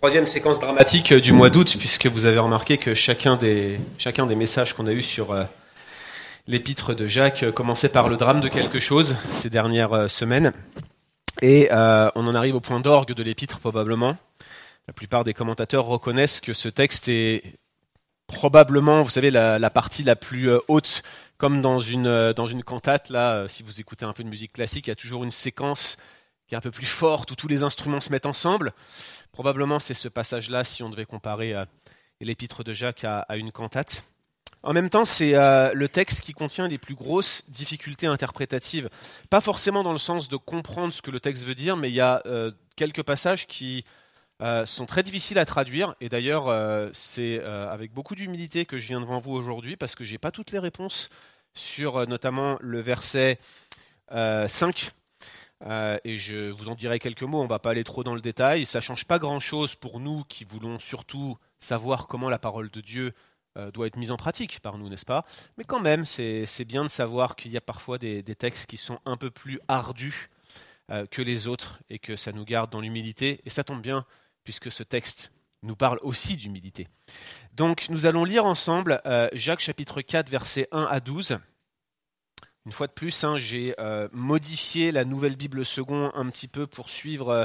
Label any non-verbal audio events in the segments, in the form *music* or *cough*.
Troisième séquence dramatique du mois d'août, puisque vous avez remarqué que chacun des, chacun des messages qu'on a eus sur euh, l'épître de Jacques commençait par le drame de quelque chose ces dernières euh, semaines. Et euh, on en arrive au point d'orgue de l'épître probablement. La plupart des commentateurs reconnaissent que ce texte est probablement, vous savez, la, la partie la plus haute, comme dans une, dans une cantate. Là, si vous écoutez un peu de musique classique, il y a toujours une séquence qui est un peu plus forte, où tous les instruments se mettent ensemble. Probablement c'est ce passage-là, si on devait comparer euh, l'épître de Jacques à, une cantate. En même temps, c'est euh, le texte qui contient les plus grosses difficultés interprétatives. Pas forcément dans le sens de comprendre ce que le texte veut dire, mais il y a euh, quelques passages qui sont très difficiles à traduire. Et d'ailleurs, c'est avec beaucoup d'humilité que je viens devant vous aujourd'hui, parce que je n'ai pas toutes les réponses sur notamment le verset 5 euh, et je vous en dirai quelques mots, on ne va pas aller trop dans le détail. Ça ne change pas grand-chose pour nous qui voulons surtout savoir comment la parole de Dieu euh, doit être mise en pratique par nous, n'est-ce pas? Mais quand même, c'est bien de savoir qu'il y a parfois des, textes qui sont un peu plus ardus euh, que les autres et que ça nous garde dans l'humilité. Et ça tombe bien, puisque ce texte nous parle aussi d'humilité. Donc nous allons lire ensemble Jacques chapitre 4, versets 1 à 12. Une fois de plus, hein, j'ai euh, modifié la nouvelle Bible second un petit peu pour suivre euh,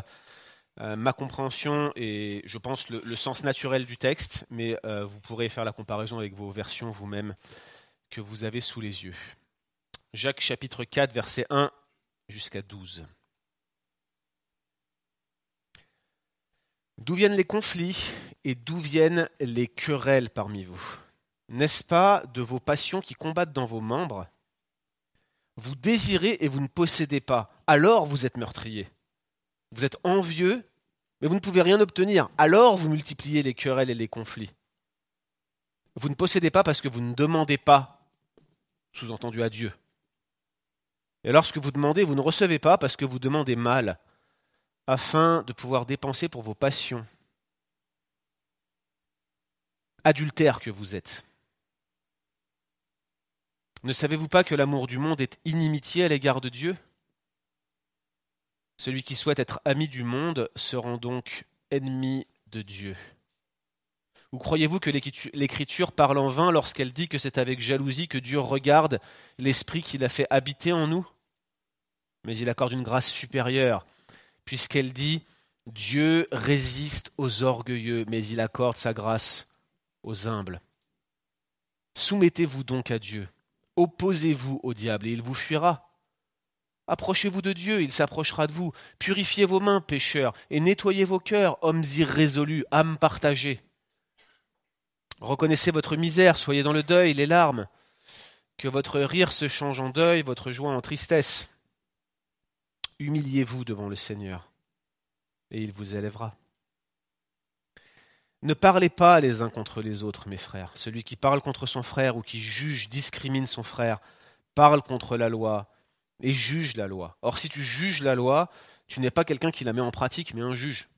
euh, ma compréhension et je pense le, sens naturel du texte, mais vous pourrez faire la comparaison avec vos versions vous-même que vous avez sous les yeux. Jacques chapitre 4, verset 1 jusqu'à 12. D'où viennent les conflits et d'où viennent les querelles parmi vous? N'est-ce pas de vos passions qui combattent dans vos membres vous désirez et vous ne possédez pas, alors vous êtes meurtrier. Vous êtes envieux, mais vous ne pouvez rien obtenir, alors vous multipliez les querelles et les conflits. Vous ne possédez pas parce que vous ne demandez pas, sous-entendu à Dieu. Et lorsque vous demandez, vous ne recevez pas parce que vous demandez mal, afin de pouvoir dépenser pour vos passions. Adultère que vous êtes. Ne savez-vous pas que l'amour du monde est inimitié à l'égard de Dieu? Celui qui souhaite être ami du monde se rend donc ennemi de Dieu. Ou croyez-vous que l'Écriture parle en vain lorsqu'elle dit que c'est avec jalousie que Dieu regarde l'Esprit qu'il a fait habiter en nous? Mais il accorde une grâce supérieure, puisqu'elle dit Dieu résiste aux orgueilleux, mais il accorde sa grâce aux humbles. Soumettez-vous donc à Dieu. Opposez-vous au diable et il vous fuira. Approchez-vous de Dieu, il s'approchera de vous. Purifiez vos mains, pécheurs, et nettoyez vos cœurs, hommes irrésolus, âmes partagées. Reconnaissez votre misère, soyez dans le deuil, les larmes. Que votre rire se change en deuil, votre joie en tristesse. Humiliez-vous devant le Seigneur, et il vous élèvera. Ne parlez pas les uns contre les autres, mes frères. Celui qui parle contre son frère ou qui juge, discrimine son frère, parle contre la loi et juge la loi. Or, si tu juges la loi, tu n'es pas quelqu'un qui la met en pratique, mais un juge.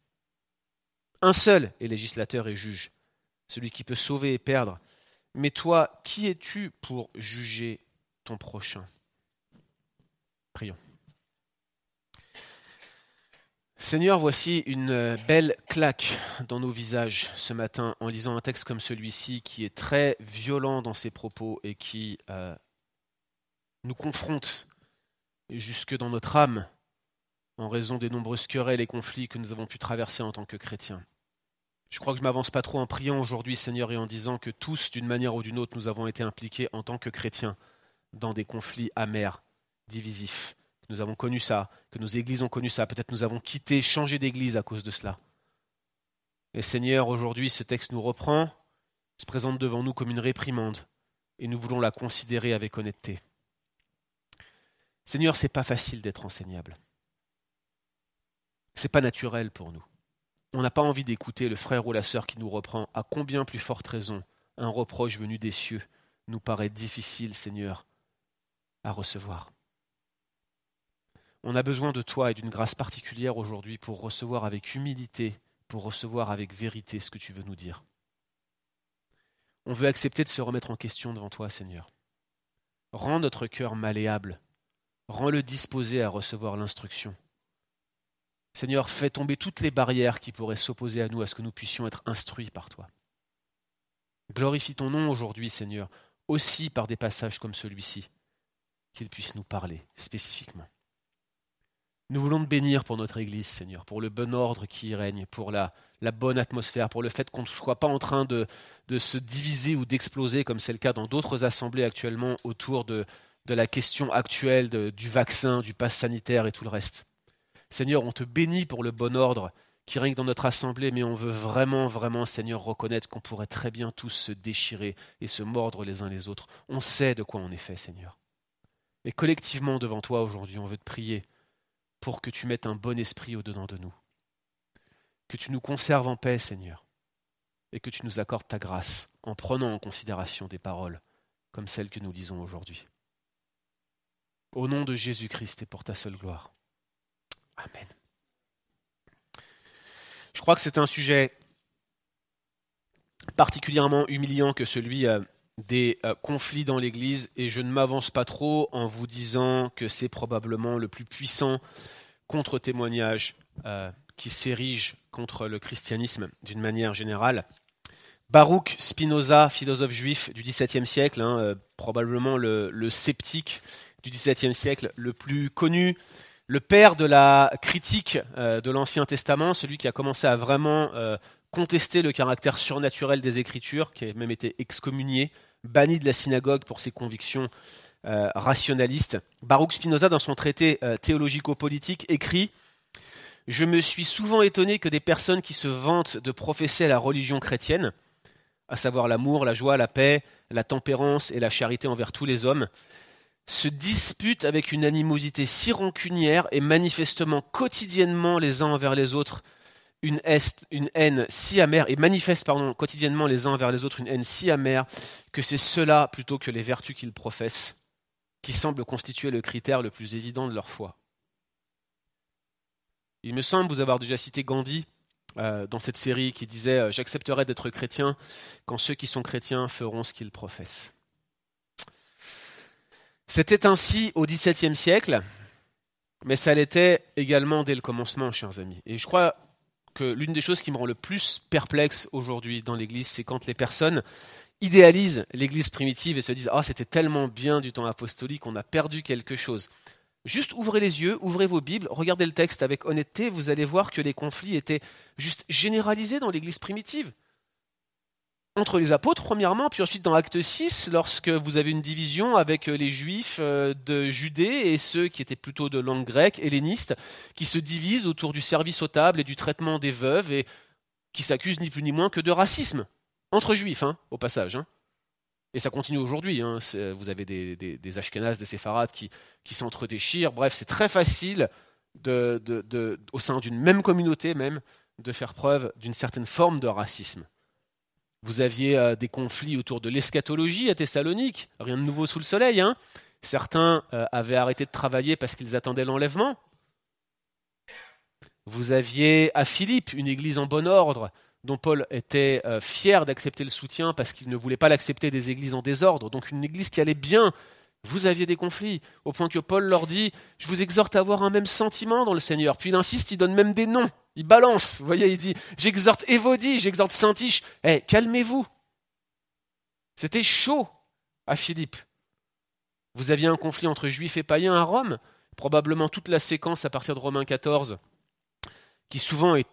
Un seul est législateur et juge, celui qui peut sauver et perdre. Mais toi, qui es-tu pour juger ton prochain? Prions. Seigneur, voici une belle claque dans nos visages ce matin en lisant un texte comme celui-ci qui est très violent dans ses propos et qui euh, nous confronte jusque dans notre âme en raison des nombreuses querelles et conflits que nous avons pu traverser en tant que chrétiens. Je crois que je m'avance pas trop en priant aujourd'hui, Seigneur, et en disant que tous, d'une manière ou d'une autre, nous avons été impliqués en tant que chrétiens dans des conflits amers, divisifs, nous avons connu ça, que nos églises ont connu ça. Peut-être nous avons quitté, changé d'église à cause de cela. Et Seigneur, aujourd'hui, ce texte nous reprend, se présente devant nous comme une réprimande, et nous voulons la considérer avec honnêteté. Seigneur, c'est pas facile d'être enseignable. C'est pas naturel pour nous. On n'a pas envie d'écouter le frère ou la sœur qui nous reprend. À combien plus forte raison un reproche venu des cieux nous paraît difficile, Seigneur, à recevoir? On a besoin de toi et d'une grâce particulière aujourd'hui pour recevoir avec humilité, pour recevoir avec vérité ce que tu veux nous dire. On veut accepter de se remettre en question devant toi, Seigneur. Rends notre cœur malléable, rends-le disposé à recevoir l'instruction. Seigneur, fais tomber toutes les barrières qui pourraient s'opposer à nous, à ce que nous puissions être instruits par toi. Glorifie ton nom aujourd'hui, Seigneur, aussi par des passages comme celui-ci, qu'il puisse nous parler spécifiquement. Nous voulons te bénir pour notre Église, Seigneur, pour le bon ordre qui y règne, pour la, bonne atmosphère, pour le fait qu'on ne soit pas en train de, se diviser ou d'exploser, comme c'est le cas dans d'autres assemblées actuellement, autour de, de la question actuelle du vaccin, du pass sanitaire et tout le reste. Seigneur, on te bénit pour le bon ordre qui règne dans notre assemblée, mais on veut vraiment, vraiment, Seigneur, reconnaître qu'on pourrait très bien tous se déchirer et se mordre les uns les autres. On sait de quoi on est fait, Seigneur. Et collectivement devant toi aujourd'hui, on veut te prier pour que tu mettes un bon esprit au-dedans de nous. Que tu nous conserves en paix, Seigneur, et que tu nous accordes ta grâce en prenant en considération des paroles comme celles que nous lisons aujourd'hui. Au nom de Jésus-Christ et pour ta seule gloire. Amen. Je crois que c'est un sujet particulièrement humiliant que celui euh, des euh, conflits dans l'Église et je ne m'avance pas trop en vous disant que c'est probablement le plus puissant contre-témoignage euh, qui s'érige contre le christianisme d'une manière générale. Baruch Spinoza, philosophe juif du XVIIe siècle, hein, probablement le, le, sceptique du XVIIe siècle le plus connu, le père de la critique euh, de l'Ancien Testament, celui qui a commencé à vraiment euh, contester le caractère surnaturel des Écritures, qui a même été excommunié, banni de la synagogue pour ses convictions euh, rationalistes. Baruch Spinoza, dans son traité théologico-politique, écrit Je me suis souvent étonné que des personnes qui se vantent de professer la religion chrétienne, à savoir l'amour, la joie, la paix, la tempérance et la charité envers tous les hommes, se disputent avec une animosité si rancunière et manifestement quotidiennement les uns envers les autres une, haine si amère, et manifestent quotidiennement les uns envers les autres une haine si amère que c'est cela plutôt que les vertus qu'ils professent qui semblent constituer le critère le plus évident de leur foi. Il me semble vous avoir déjà cité Gandhi euh, dans cette série qui disait euh, J'accepterai d'être chrétien quand ceux qui sont chrétiens feront ce qu'ils professent. C'était ainsi au XVIIe siècle, mais ça l'était également dès le commencement, chers amis. Et je crois l'une des choses qui me rend le plus perplexe aujourd'hui dans l'Église, c'est quand les personnes idéalisent l'Église primitive et se disent Ah, c'était tellement bien du temps apostolique, on a perdu quelque chose. Juste ouvrez les yeux, ouvrez vos Bibles, regardez le texte avec honnêteté, vous allez voir que les conflits étaient juste généralisés dans l'Église primitive entre les apôtres, premièrement, puis ensuite dans Acte 6, lorsque vous avez une division avec les juifs euh, de Judée et ceux qui étaient plutôt de langue grecque, helléniste, qui se divisent autour du service aux tables et du traitement des veuves et qui s'accusent ni plus ni moins que de racisme. Entre juifs, hein, au passage. Hein. Et ça continue aujourd'hui. Hein. Vous avez des, des, des Ashkénazes, des séfarades qui, s'entre-déchirent. Bref, c'est très facile, au sein d'une même communauté même, de faire preuve d'une certaine forme de racisme. Vous aviez euh, des conflits autour de l'eschatologie à Thessalonique, rien de nouveau sous le soleil. Hein Certains euh, avaient arrêté de travailler parce qu'ils attendaient l'enlèvement. Vous aviez à Philippe une église en bon ordre dont Paul était euh, fier d'accepter le soutien parce qu'il ne voulait pas l'accepter des églises en désordre. Donc une église qui allait bien. Vous aviez des conflits, au point que Paul leur dit, je vous exhorte à avoir un même sentiment dans le Seigneur. Puis il insiste, il donne même des noms. Il balance, vous voyez, il dit J'exhorte Évodie, j'exhorte Saint-Tiche. Eh, calmez-vous. C'était chaud à Philippe. Vous aviez un conflit entre juifs et païens à Rome, probablement toute la séquence à partir de Romains 14, qui souvent est,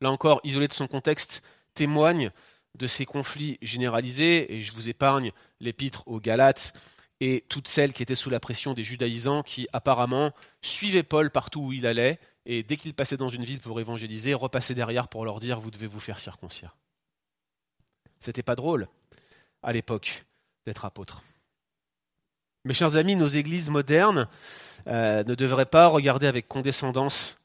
là encore, isolé de son contexte, témoigne de ces conflits généralisés, et je vous épargne l'épître aux Galates et toutes celles qui étaient sous la pression des judaïsants qui apparemment suivaient Paul partout où il allait et dès qu'il passait dans une ville pour évangéliser, repasser derrière pour leur dire vous devez vous faire circoncire. C'était pas drôle à l'époque d'être apôtre. Mes chers amis, nos églises modernes euh, ne devraient pas regarder avec condescendance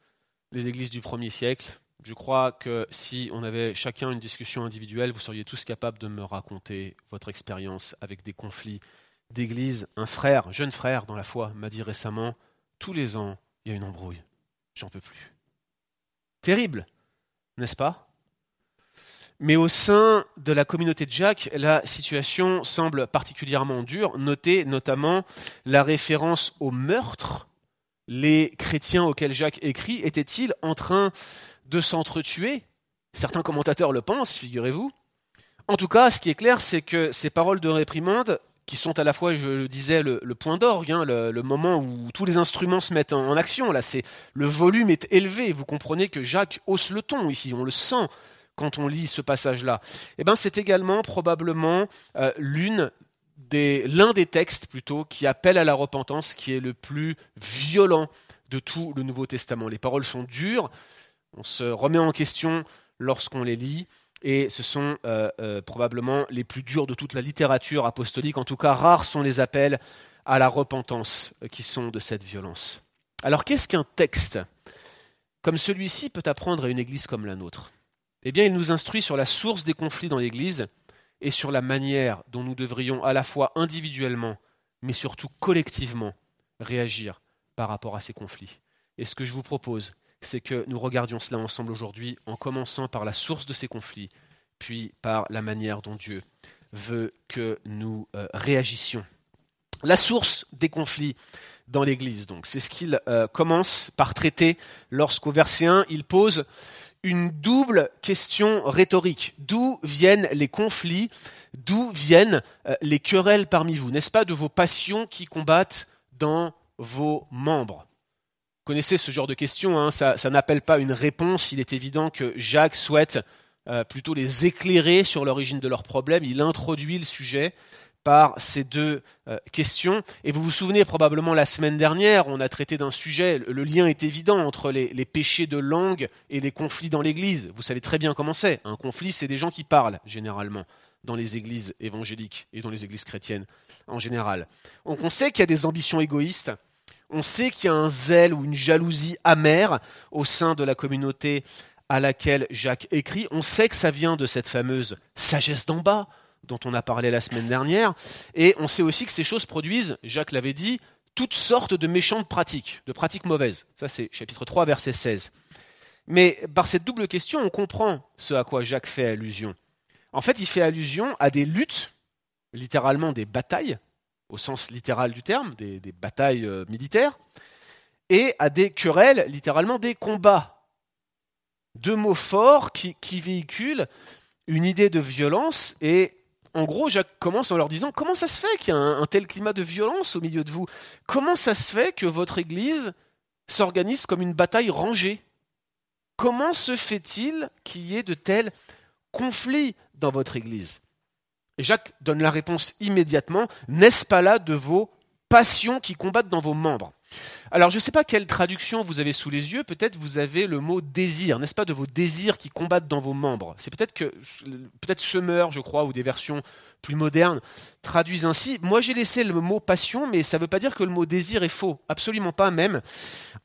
les églises du premier siècle. Je crois que si on avait chacun une discussion individuelle, vous seriez tous capables de me raconter votre expérience avec des conflits d'église. Un frère, jeune frère dans la foi, m'a dit récemment, tous les ans, il y a une embrouille. J'en peux plus. Terrible, n'est-ce pas? Mais au sein de la communauté de Jacques, la situation semble particulièrement dure. Notez notamment la référence au meurtre les chrétiens auxquels Jacques écrit étaient-ils en train de s'entretuer? Certains commentateurs le pensent, figurez-vous. En tout cas, ce qui est clair, c'est que ces paroles de réprimande, qui sont à la fois, je le disais, le, point d'orgue, hein, le, moment où tous les instruments se mettent en, action. Là, c'est le volume est élevé. Vous comprenez que Jacques hausse le ton ici. On le sent quand on lit ce passage-là. Eh ben, c'est également probablement euh, l'un des textes plutôt qui appelle à la repentance, qui est le plus violent de tout le Nouveau Testament. Les paroles sont dures. On se remet en question lorsqu'on les lit et ce sont euh, euh, probablement les plus durs de toute la littérature apostolique. En tout cas, rares sont les appels à la repentance qui sont de cette violence. Alors qu'est-ce qu'un texte comme celui-ci peut apprendre à une Église comme la nôtre? Eh bien, il nous instruit sur la source des conflits dans l'Église et sur la manière dont nous devrions à la fois individuellement, mais surtout collectivement, réagir par rapport à ces conflits. Et ce que je vous propose, c'est que nous regardions cela ensemble aujourd'hui en commençant par la source de ces conflits, puis par la manière dont Dieu veut que nous euh, réagissions. La source des conflits dans l'Église, donc, c'est ce qu'il euh, commence par traiter lorsqu'au verset 1, il pose une double question rhétorique. D'où viennent les conflits? D'où viennent euh, les querelles parmi vous? N'est-ce pas de vos passions qui combattent dans vos membres? Connaissez ce genre de questions, hein. ça, n'appelle pas une réponse. Il est évident que Jacques souhaite euh, plutôt les éclairer sur l'origine de leurs problèmes. Il introduit le sujet par ces deux euh, questions. Et vous vous souvenez probablement la semaine dernière, on a traité d'un sujet, le lien est évident entre les, les, péchés de langue et les conflits dans l'Église. Vous savez très bien comment c'est. Un conflit, c'est des gens qui parlent, généralement, dans les églises évangéliques et dans les églises chrétiennes en général. Donc on sait qu'il y a des ambitions égoïstes, on sait qu'il y a un zèle ou une jalousie amère au sein de la communauté à laquelle Jacques écrit. On sait que ça vient de cette fameuse sagesse d'en bas dont on a parlé la semaine dernière. Et on sait aussi que ces choses produisent, Jacques l'avait dit, toutes sortes de méchantes pratiques, de pratiques mauvaises. Ça c'est chapitre 3, verset 16. Mais par cette double question, on comprend ce à quoi Jacques fait allusion. En fait, il fait allusion à des luttes, littéralement des batailles, au sens littéral du terme, des, batailles euh, militaires, et à des querelles, littéralement des combats. Deux mots forts qui, véhiculent une idée de violence et en gros, Jacques commence en leur disant Comment ça se fait qu'il y a un, tel climat de violence au milieu de vous? Comment ça se fait que votre Église s'organise comme une bataille rangée? Comment se fait-il qu'il y ait de tels conflits dans votre Église? Et Jacques donne la réponse immédiatement, n'est-ce pas là de vos passions qui combattent dans vos membres? Alors je ne sais pas quelle traduction vous avez sous les yeux, peut-être vous avez le mot désir, n'est-ce pas, de vos désirs qui combattent dans vos membres? C'est peut-être que Semeur, je crois, ou des versions plus modernes traduisent ainsi. Moi j'ai laissé le mot passion, mais ça ne veut pas dire que le mot désir est faux, absolument pas même.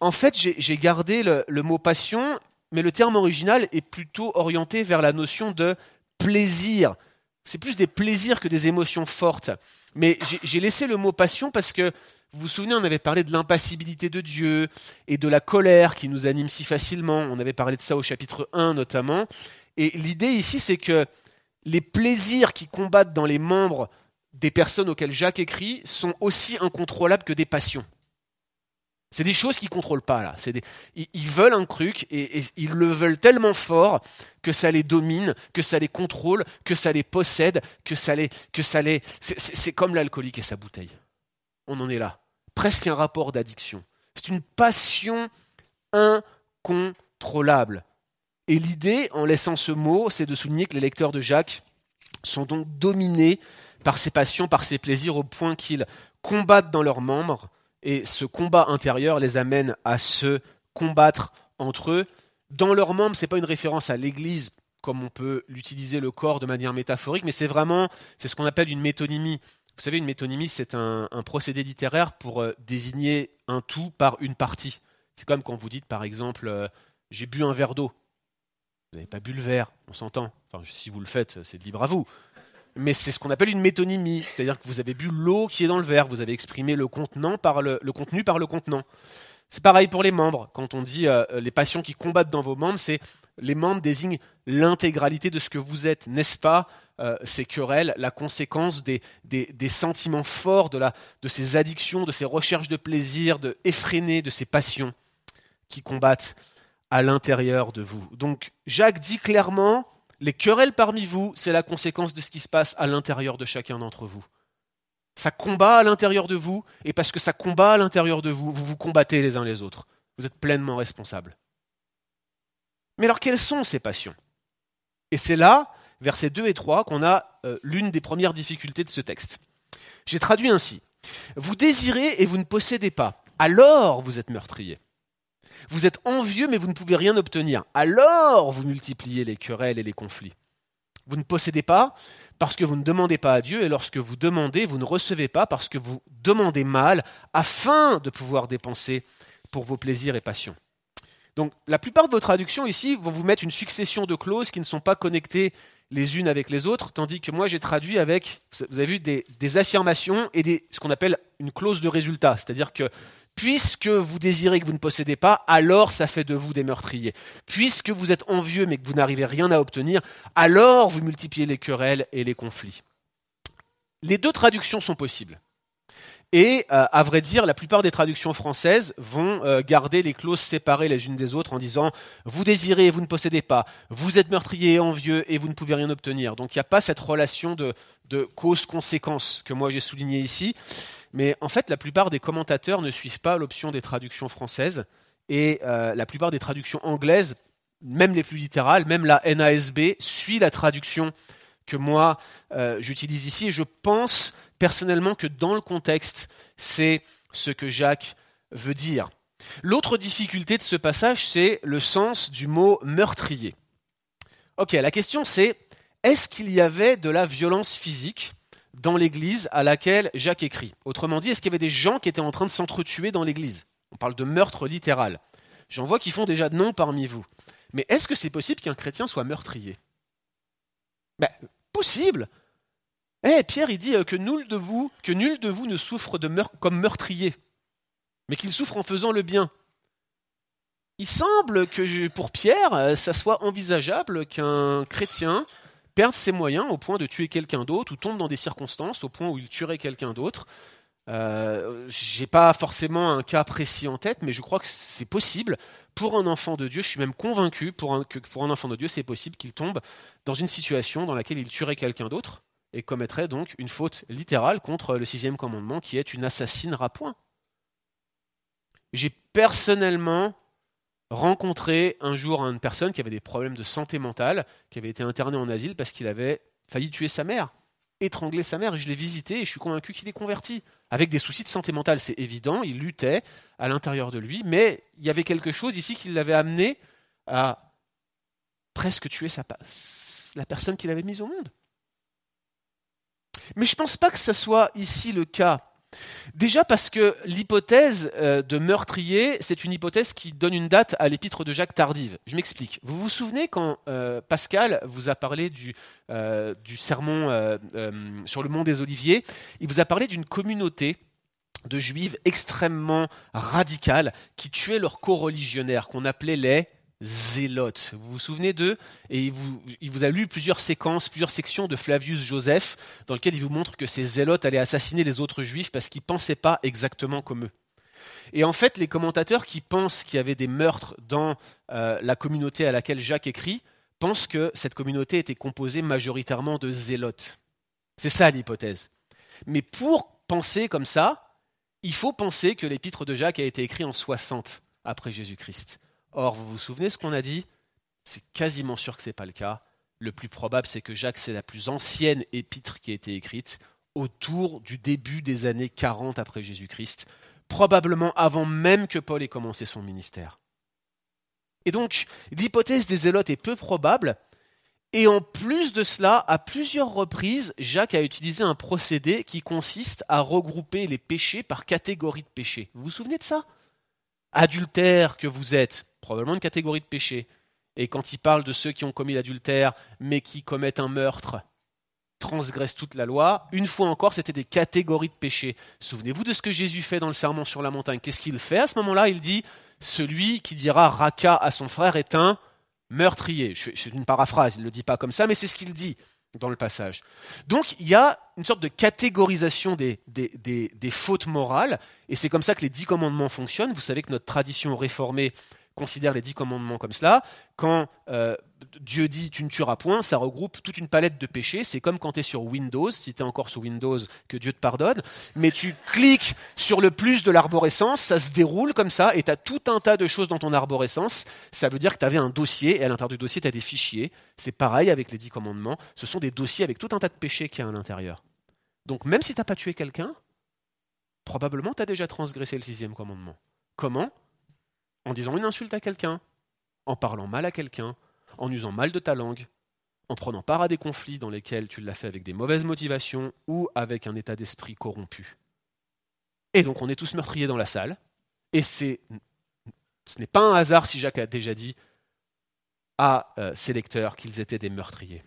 En fait j'ai gardé le mot passion, mais le terme original est plutôt orienté vers la notion de plaisir, c'est plus des plaisirs que des émotions fortes. Mais j'ai laissé le mot passion parce que, vous vous souvenez, on avait parlé de l'impassibilité de Dieu et de la colère qui nous anime si facilement. On avait parlé de ça au chapitre 1 notamment. Et l'idée ici, c'est que les plaisirs qui combattent dans les membres des personnes auxquelles Jacques écrit sont aussi incontrôlables que des passions. C'est des choses qu'ils ne contrôlent pas là. Ils, veulent un truc et, ils le veulent tellement fort que ça les domine, que ça les contrôle, que ça les possède, que ça les, que ça les. C'est comme l'alcoolique et sa bouteille. On en est là. Presque un rapport d'addiction. C'est une passion incontrôlable. Et l'idée, en laissant ce mot, c'est de souligner que les lecteurs de Jacques sont donc dominés par ces passions, par ces plaisirs, au point qu'ils combattent dans leurs membres et ce combat intérieur les amène à se combattre entre eux. Dans leurs membres, ce n'est pas une référence à l'Église comme on peut l'utiliser le corps de manière métaphorique, mais c'est vraiment, c'est ce qu'on appelle une métonymie. Vous savez, une métonymie, c'est un, procédé littéraire pour euh, désigner un tout par une partie. C'est comme quand vous dites, par exemple, euh, j'ai bu un verre d'eau. Vous n'avez pas bu le verre, on s'entend. Enfin, si vous le faites, c'est libre à vous mais c'est ce qu'on appelle une métonymie, c'est-à-dire que vous avez bu l'eau qui est dans le verre, vous avez exprimé le, contenant par le, contenu par le contenant. C'est pareil pour les membres. Quand on dit euh, les passions qui combattent dans vos membres, c'est les membres désignent l'intégralité de ce que vous êtes, n'est-ce pas? Euh, Ces querelles, la conséquence des, sentiments forts, de ces addictions, de ces recherches de plaisir, de effrénées, de ces passions qui combattent à l'intérieur de vous. Donc Jacques dit clairement, les querelles parmi vous, c'est la conséquence de ce qui se passe à l'intérieur de chacun d'entre vous. Ça combat à l'intérieur de vous, et parce que ça combat à l'intérieur de vous, vous vous combattez les uns les autres. Vous êtes pleinement responsables. Mais alors, quelles sont ces passions? Et c'est là, versets 2 et 3, qu'on a euh, l'une des premières difficultés de ce texte. J'ai traduit ainsi. Vous désirez et vous ne possédez pas. Alors vous êtes meurtrier. Vous êtes envieux mais vous ne pouvez rien obtenir. Alors vous multipliez les querelles et les conflits. Vous ne possédez pas parce que vous ne demandez pas à Dieu, et lorsque vous demandez, vous ne recevez pas parce que vous demandez mal, afin de pouvoir dépenser pour vos plaisirs et passions. Donc la plupart de vos traductions ici vont vous mettre une succession de clauses qui ne sont pas connectées les unes avec les autres, tandis que moi j'ai traduit avec, vous avez vu, des, affirmations et ce qu'on appelle une clause de résultat, c'est-à-dire que Puisque vous désirez que vous ne possédez pas, alors ça fait de vous des meurtriers. Puisque vous êtes envieux mais que vous n'arrivez rien à obtenir, alors vous multipliez les querelles et les conflits. Les deux traductions sont possibles. Et euh, à vrai dire, la plupart des traductions françaises vont euh, garder les clauses séparées les unes des autres en disant vous désirez et vous ne possédez pas, vous êtes meurtrier et envieux et vous ne pouvez rien obtenir. Donc il n'y a pas cette relation de, de cause-conséquence que moi j'ai souligné ici. Mais en fait, la plupart des commentateurs ne suivent pas l'option des traductions françaises et euh, la plupart des traductions anglaises, même les plus littérales, même la NASB, suit la traduction que moi euh, j'utilise ici. Et je pense personnellement que dans le contexte, c'est ce que Jacques veut dire. L'autre difficulté de ce passage, c'est le sens du mot meurtrier. Ok, la question c'est, est-ce qu'il y avait de la violence physique dans l'église à laquelle Jacques écrit. Autrement dit, est-ce qu'il y avait des gens qui étaient en train de s'entretuer dans l'église? On parle de meurtre littéral. J'en vois qui font déjà de non parmi vous. Mais est-ce que c'est possible qu'un chrétien soit meurtrier? Ben, Possible. Eh, Pierre, il dit euh, que nul de vous, que nul de vous ne souffre comme meurtrier, mais qu'il souffre en faisant le bien. Il semble que pour Pierre, euh, ça soit envisageable qu'un chrétien perdre ses moyens au point de tuer quelqu'un d'autre ou tombe dans des circonstances au point où il tuerait quelqu'un d'autre. Euh, J'ai pas forcément un cas précis en tête, mais je crois que c'est possible pour un enfant de Dieu. Je suis même convaincu pour un, que pour un enfant de Dieu, c'est possible qu'il tombe dans une situation dans laquelle il tuerait quelqu'un d'autre et commettrait donc une faute littérale contre le sixième commandement, qui est une assassine à point. J'ai personnellement rencontré un jour une personne qui avait des problèmes de santé mentale, qui avait été interné en asile parce qu'il avait failli tuer sa mère, étrangler sa mère, et je l'ai visité et je suis convaincu qu'il est converti. Avec des soucis de santé mentale, c'est évident, il luttait à l'intérieur de lui, mais il y avait quelque chose ici qui l'avait amené à presque tuer sa, la personne qu'il avait mise au monde. Mais je ne pense pas que ce soit ici le cas Déjà parce que l'hypothèse euh, de meurtrier, c'est une hypothèse qui donne une date à l'épître de Jacques tardive. Je m'explique. Vous vous souvenez quand euh, Pascal vous a parlé du, euh, sermon sur le mont des Oliviers, il vous a parlé d'une communauté de juifs extrêmement radicales qui tuaient leurs co-religionnaires qu'on appelait les zélotes. Vous vous souvenez d'eux Et il vous, il vous, a lu plusieurs séquences, plusieurs sections de Flavius Joseph, dans lesquelles il vous montre que ces zélotes allaient assassiner les autres juifs parce qu'ils ne pensaient pas exactement comme eux. Et en fait, les commentateurs qui pensent qu'il y avait des meurtres dans euh, la communauté à laquelle Jacques écrit, pensent que cette communauté était composée majoritairement de zélotes. C'est ça l'hypothèse. Mais pour penser comme ça, il faut penser que l'épître de Jacques a été écrit en 60 après Jésus-Christ. Or, vous vous souvenez ce qu'on a dit? C'est quasiment sûr que ce n'est pas le cas. Le plus probable, c'est que Jacques, c'est la plus ancienne épître qui a été écrite autour du début des années 40 après Jésus-Christ, probablement avant même que Paul ait commencé son ministère. Et donc, l'hypothèse des zélotes est peu probable, et en plus de cela, à plusieurs reprises, Jacques a utilisé un procédé qui consiste à regrouper les péchés par catégorie de péchés. Vous vous souvenez de ça? Adultère que vous êtes, probablement une catégorie de péché. Et quand il parle de ceux qui ont commis l'adultère, mais qui commettent un meurtre, transgresse toute la loi. Une fois encore, c'était des catégories de péchés. Souvenez-vous de ce que Jésus fait dans le sermon sur la montagne. Qu'est-ce qu'il fait à ce moment-là? Il dit Celui qui dira raka à son frère est un meurtrier. C'est une paraphrase, il ne le dit pas comme ça, mais c'est ce qu'il dit dans le passage. Donc il y a une sorte de catégorisation des, des fautes morales, et c'est comme ça que les dix commandements fonctionnent. Vous savez que notre tradition réformée considère les dix commandements comme cela. Quand euh, Dieu dit tu ne tueras point, ça regroupe toute une palette de péchés. C'est comme quand tu es sur Windows, si tu es encore sur Windows, que Dieu te pardonne. Mais tu cliques sur le plus de l'arborescence, ça se déroule comme ça, et tu as tout un tas de choses dans ton arborescence. Ça veut dire que tu avais un dossier, et à l'intérieur du dossier, tu as des fichiers. C'est pareil avec les dix commandements. Ce sont des dossiers avec tout un tas de péchés qu'il y a à l'intérieur. Donc même si tu n'as pas tué quelqu'un, probablement tu as déjà transgressé le sixième commandement. Comment? En disant une insulte à quelqu'un, en parlant mal à quelqu'un, en usant mal de ta langue, en prenant part à des conflits dans lesquels tu l'as fait avec des mauvaises motivations ou avec un état d'esprit corrompu. Et donc on est tous meurtriers dans la salle, et c'est, ce n'est pas un hasard si Jacques a déjà dit à euh, ses lecteurs qu'ils étaient des meurtriers.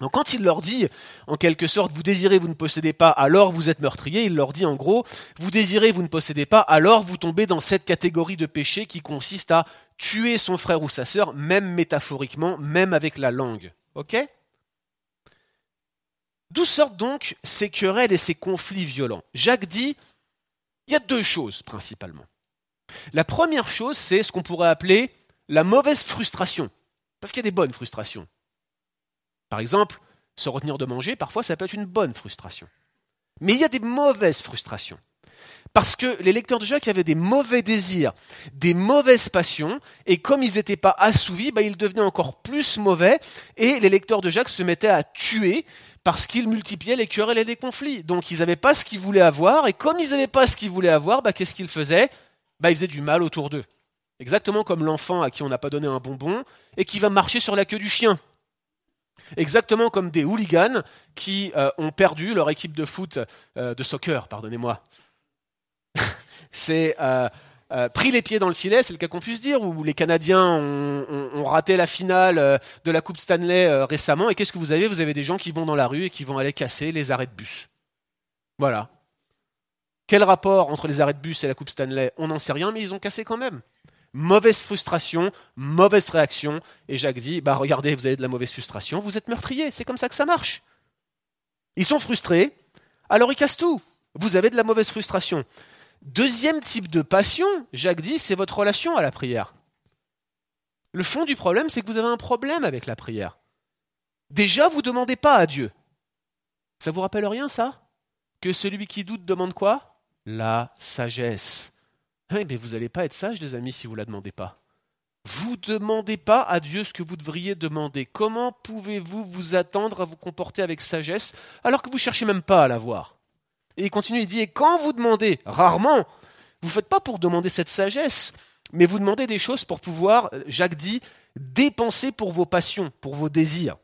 Donc quand il leur dit, en quelque sorte, vous désirez, vous ne possédez pas, alors vous êtes meurtrier, il leur dit en gros, vous désirez, vous ne possédez pas, alors vous tombez dans cette catégorie de péché qui consiste à tuer son frère ou sa sœur, même métaphoriquement, même avec la langue. Ok? D'où sortent donc ces querelles et ces conflits violents? Jacques dit, il y a deux choses principalement. La première chose, c'est ce qu'on pourrait appeler la mauvaise frustration. Parce qu'il y a des bonnes frustrations. Par exemple, se retenir de manger, parfois ça peut être une bonne frustration. Mais il y a des mauvaises frustrations. Parce que les lecteurs de Jacques avaient des mauvais désirs, des mauvaises passions, et comme ils n'étaient pas assouvis, bah, ils devenaient encore plus mauvais, et les lecteurs de Jacques se mettaient à tuer parce qu'ils multipliaient les querelles et les conflits. Donc ils n'avaient pas ce qu'ils voulaient avoir, et comme ils n'avaient pas ce qu'ils voulaient avoir, bah, qu'est-ce qu'ils faisaient? Bah, Ils faisaient du mal autour d'eux. Exactement comme l'enfant à qui on n'a pas donné un bonbon, et qui va marcher sur la queue du chien. Exactement comme des hooligans qui euh, ont perdu leur équipe de foot, euh, de soccer, pardonnez-moi. *laughs* c'est euh, pris les pieds dans le filet, c'est le cas qu'on puisse dire, où les Canadiens ont, raté la finale de la Coupe Stanley récemment. Et qu'est-ce que vous avez? Vous avez des gens qui vont dans la rue et qui vont aller casser les arrêts de bus. Voilà. Quel rapport entre les arrêts de bus et la Coupe Stanley? On n'en sait rien, mais ils ont cassé quand même mauvaise frustration, mauvaise réaction. Et Jacques dit, bah regardez, vous avez de la mauvaise frustration, vous êtes meurtrier, c'est comme ça que ça marche. Ils sont frustrés, alors ils cassent tout. Vous avez de la mauvaise frustration. Deuxième type de passion, Jacques dit, c'est votre relation à la prière. Le fond du problème, c'est que vous avez un problème avec la prière. Déjà, vous ne demandez pas à Dieu. Ça vous rappelle rien, ça? Que celui qui doute demande quoi? La sagesse. Eh mais vous n'allez pas être sage, les amis, si vous ne la demandez pas. Vous ne demandez pas à Dieu ce que vous devriez demander. Comment pouvez-vous vous attendre à vous comporter avec sagesse alors que vous ne cherchez même pas à l'avoir Et il continue, il dit, et quand vous demandez, rarement, vous ne faites pas pour demander cette sagesse, mais vous demandez des choses pour pouvoir, Jacques dit, dépenser pour vos passions, pour vos désirs.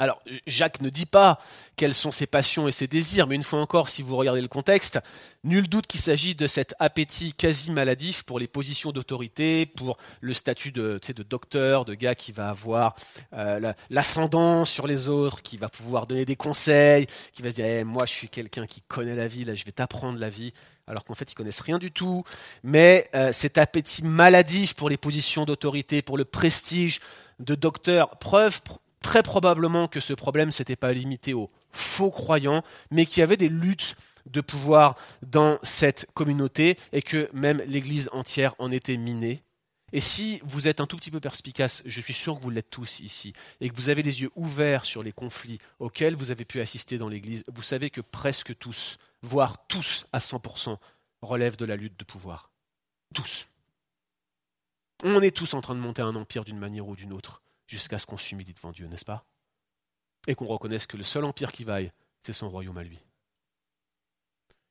Alors, Jacques ne dit pas quelles sont ses passions et ses désirs, mais une fois encore, si vous regardez le contexte, nul doute qu'il s'agit de cet appétit quasi maladif pour les positions d'autorité, pour le statut de, de docteur, de gars qui va avoir euh, l'ascendant sur les autres, qui va pouvoir donner des conseils, qui va se dire eh, moi je suis quelqu'un qui connaît la vie, là je vais t'apprendre la vie, alors qu'en fait ils connaissent rien du tout. Mais euh, cet appétit maladif pour les positions d'autorité, pour le prestige de docteur, preuve très probablement que ce problème s'était pas limité aux faux croyants, mais qu'il y avait des luttes de pouvoir dans cette communauté et que même l'Église entière en était minée. Et si vous êtes un tout petit peu perspicace, je suis sûr que vous l'êtes tous ici, et que vous avez les yeux ouverts sur les conflits auxquels vous avez pu assister dans l'Église, vous savez que presque tous, voire tous à 100%, relèvent de la lutte de pouvoir. Tous. On est tous en train de monter un empire d'une manière ou d'une autre jusqu'à ce qu'on s'humilie devant Dieu, n'est-ce pas? Et qu'on reconnaisse que le seul empire qui vaille, c'est son royaume à lui.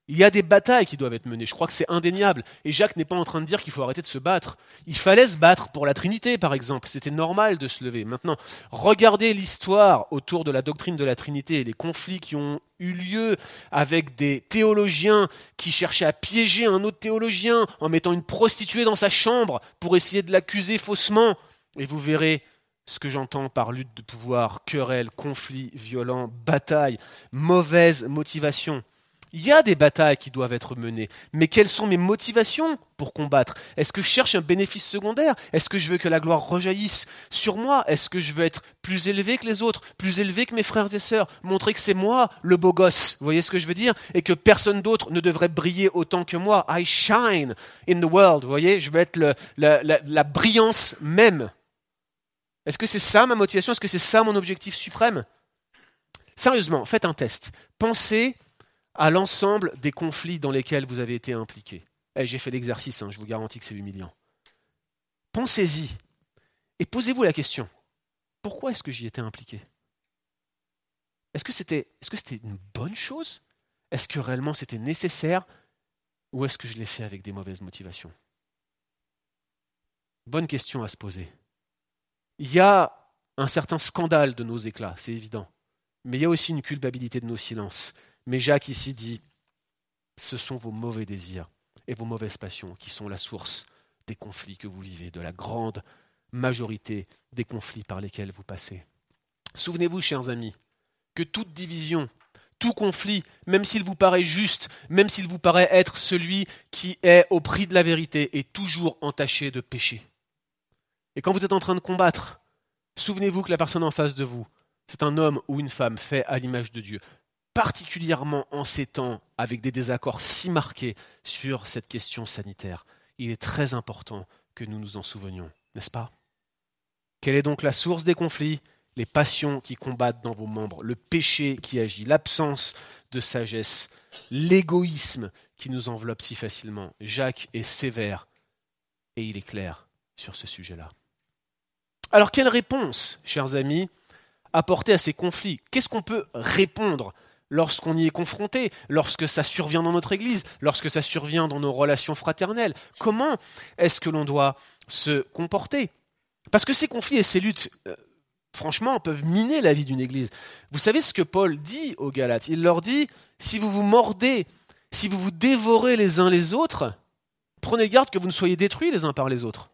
Il y a des batailles qui doivent être menées, je crois que c'est indéniable. Et Jacques n'est pas en train de dire qu'il faut arrêter de se battre. Il fallait se battre pour la Trinité, par exemple. C'était normal de se lever. Maintenant, regardez l'histoire autour de la doctrine de la Trinité et les conflits qui ont eu lieu avec des théologiens qui cherchaient à piéger un autre théologien en mettant une prostituée dans sa chambre pour essayer de l'accuser faussement. Et vous verrez ce que j'entends par lutte de pouvoir, querelle, conflit violent, bataille, mauvaise motivation. Il y a des batailles qui doivent être menées, mais quelles sont mes motivations pour combattre? Est-ce que je cherche un bénéfice secondaire? Est-ce que je veux que la gloire rejaillisse sur moi? Est-ce que je veux être plus élevé que les autres, plus élevé que mes frères et sœurs, montrer que c'est moi le beau gosse? Vous voyez ce que je veux dire? Et que personne d'autre ne devrait briller autant que moi. I shine in the world, vous voyez? Je veux être la, la brillance même. Est-ce que c'est ça ma motivation? Est-ce que c'est ça mon objectif suprême? Sérieusement, faites un test. Pensez à l'ensemble des conflits dans lesquels vous avez été impliqué. Eh, j'ai fait l'exercice, hein, je vous garantis que c'est humiliant. Pensez-y et posez-vous la question pourquoi est-ce que j'y étais impliqué? Est-ce que c'était une bonne chose? Est-ce que réellement c'était nécessaire? Ou est-ce que je l'ai fait avec des mauvaises motivations? Bonne question à se poser. Il y a un certain scandale de nos éclats, c'est évident. Mais il y a aussi une culpabilité de nos silences. Mais Jacques ici dit, ce sont vos mauvais désirs et vos mauvaises passions qui sont la source des conflits que vous vivez, de la grande majorité des conflits par lesquels vous passez. Souvenez-vous, chers amis, que toute division, tout conflit, même s'il vous paraît juste, même s'il vous paraît être celui qui est au prix de la vérité, est toujours entaché de péché. Et quand vous êtes en train de combattre, souvenez-vous que la personne en face de vous, c'est un homme ou une femme fait à l'image de Dieu, particulièrement en ces temps avec des désaccords si marqués sur cette question sanitaire. Il est très important que nous nous en souvenions, n'est-ce pas? Quelle est donc la source des conflits? Les passions qui combattent dans vos membres, le péché qui agit, l'absence de sagesse, l'égoïsme qui nous enveloppe si facilement. Jacques est sévère et il est clair sur ce sujet-là. Alors quelle réponse, chers amis, apporter à ces conflits? Qu'est-ce qu'on peut répondre lorsqu'on y est confronté, lorsque ça survient dans notre Église, lorsque ça survient dans nos relations fraternelles? Comment est-ce que l'on doit se comporter? Parce que ces conflits et ces luttes, euh, franchement, peuvent miner la vie d'une Église. Vous savez ce que Paul dit aux Galates? Il leur dit, si vous vous mordez, si vous vous dévorez les uns les autres, prenez garde que vous ne soyez détruits les uns par les autres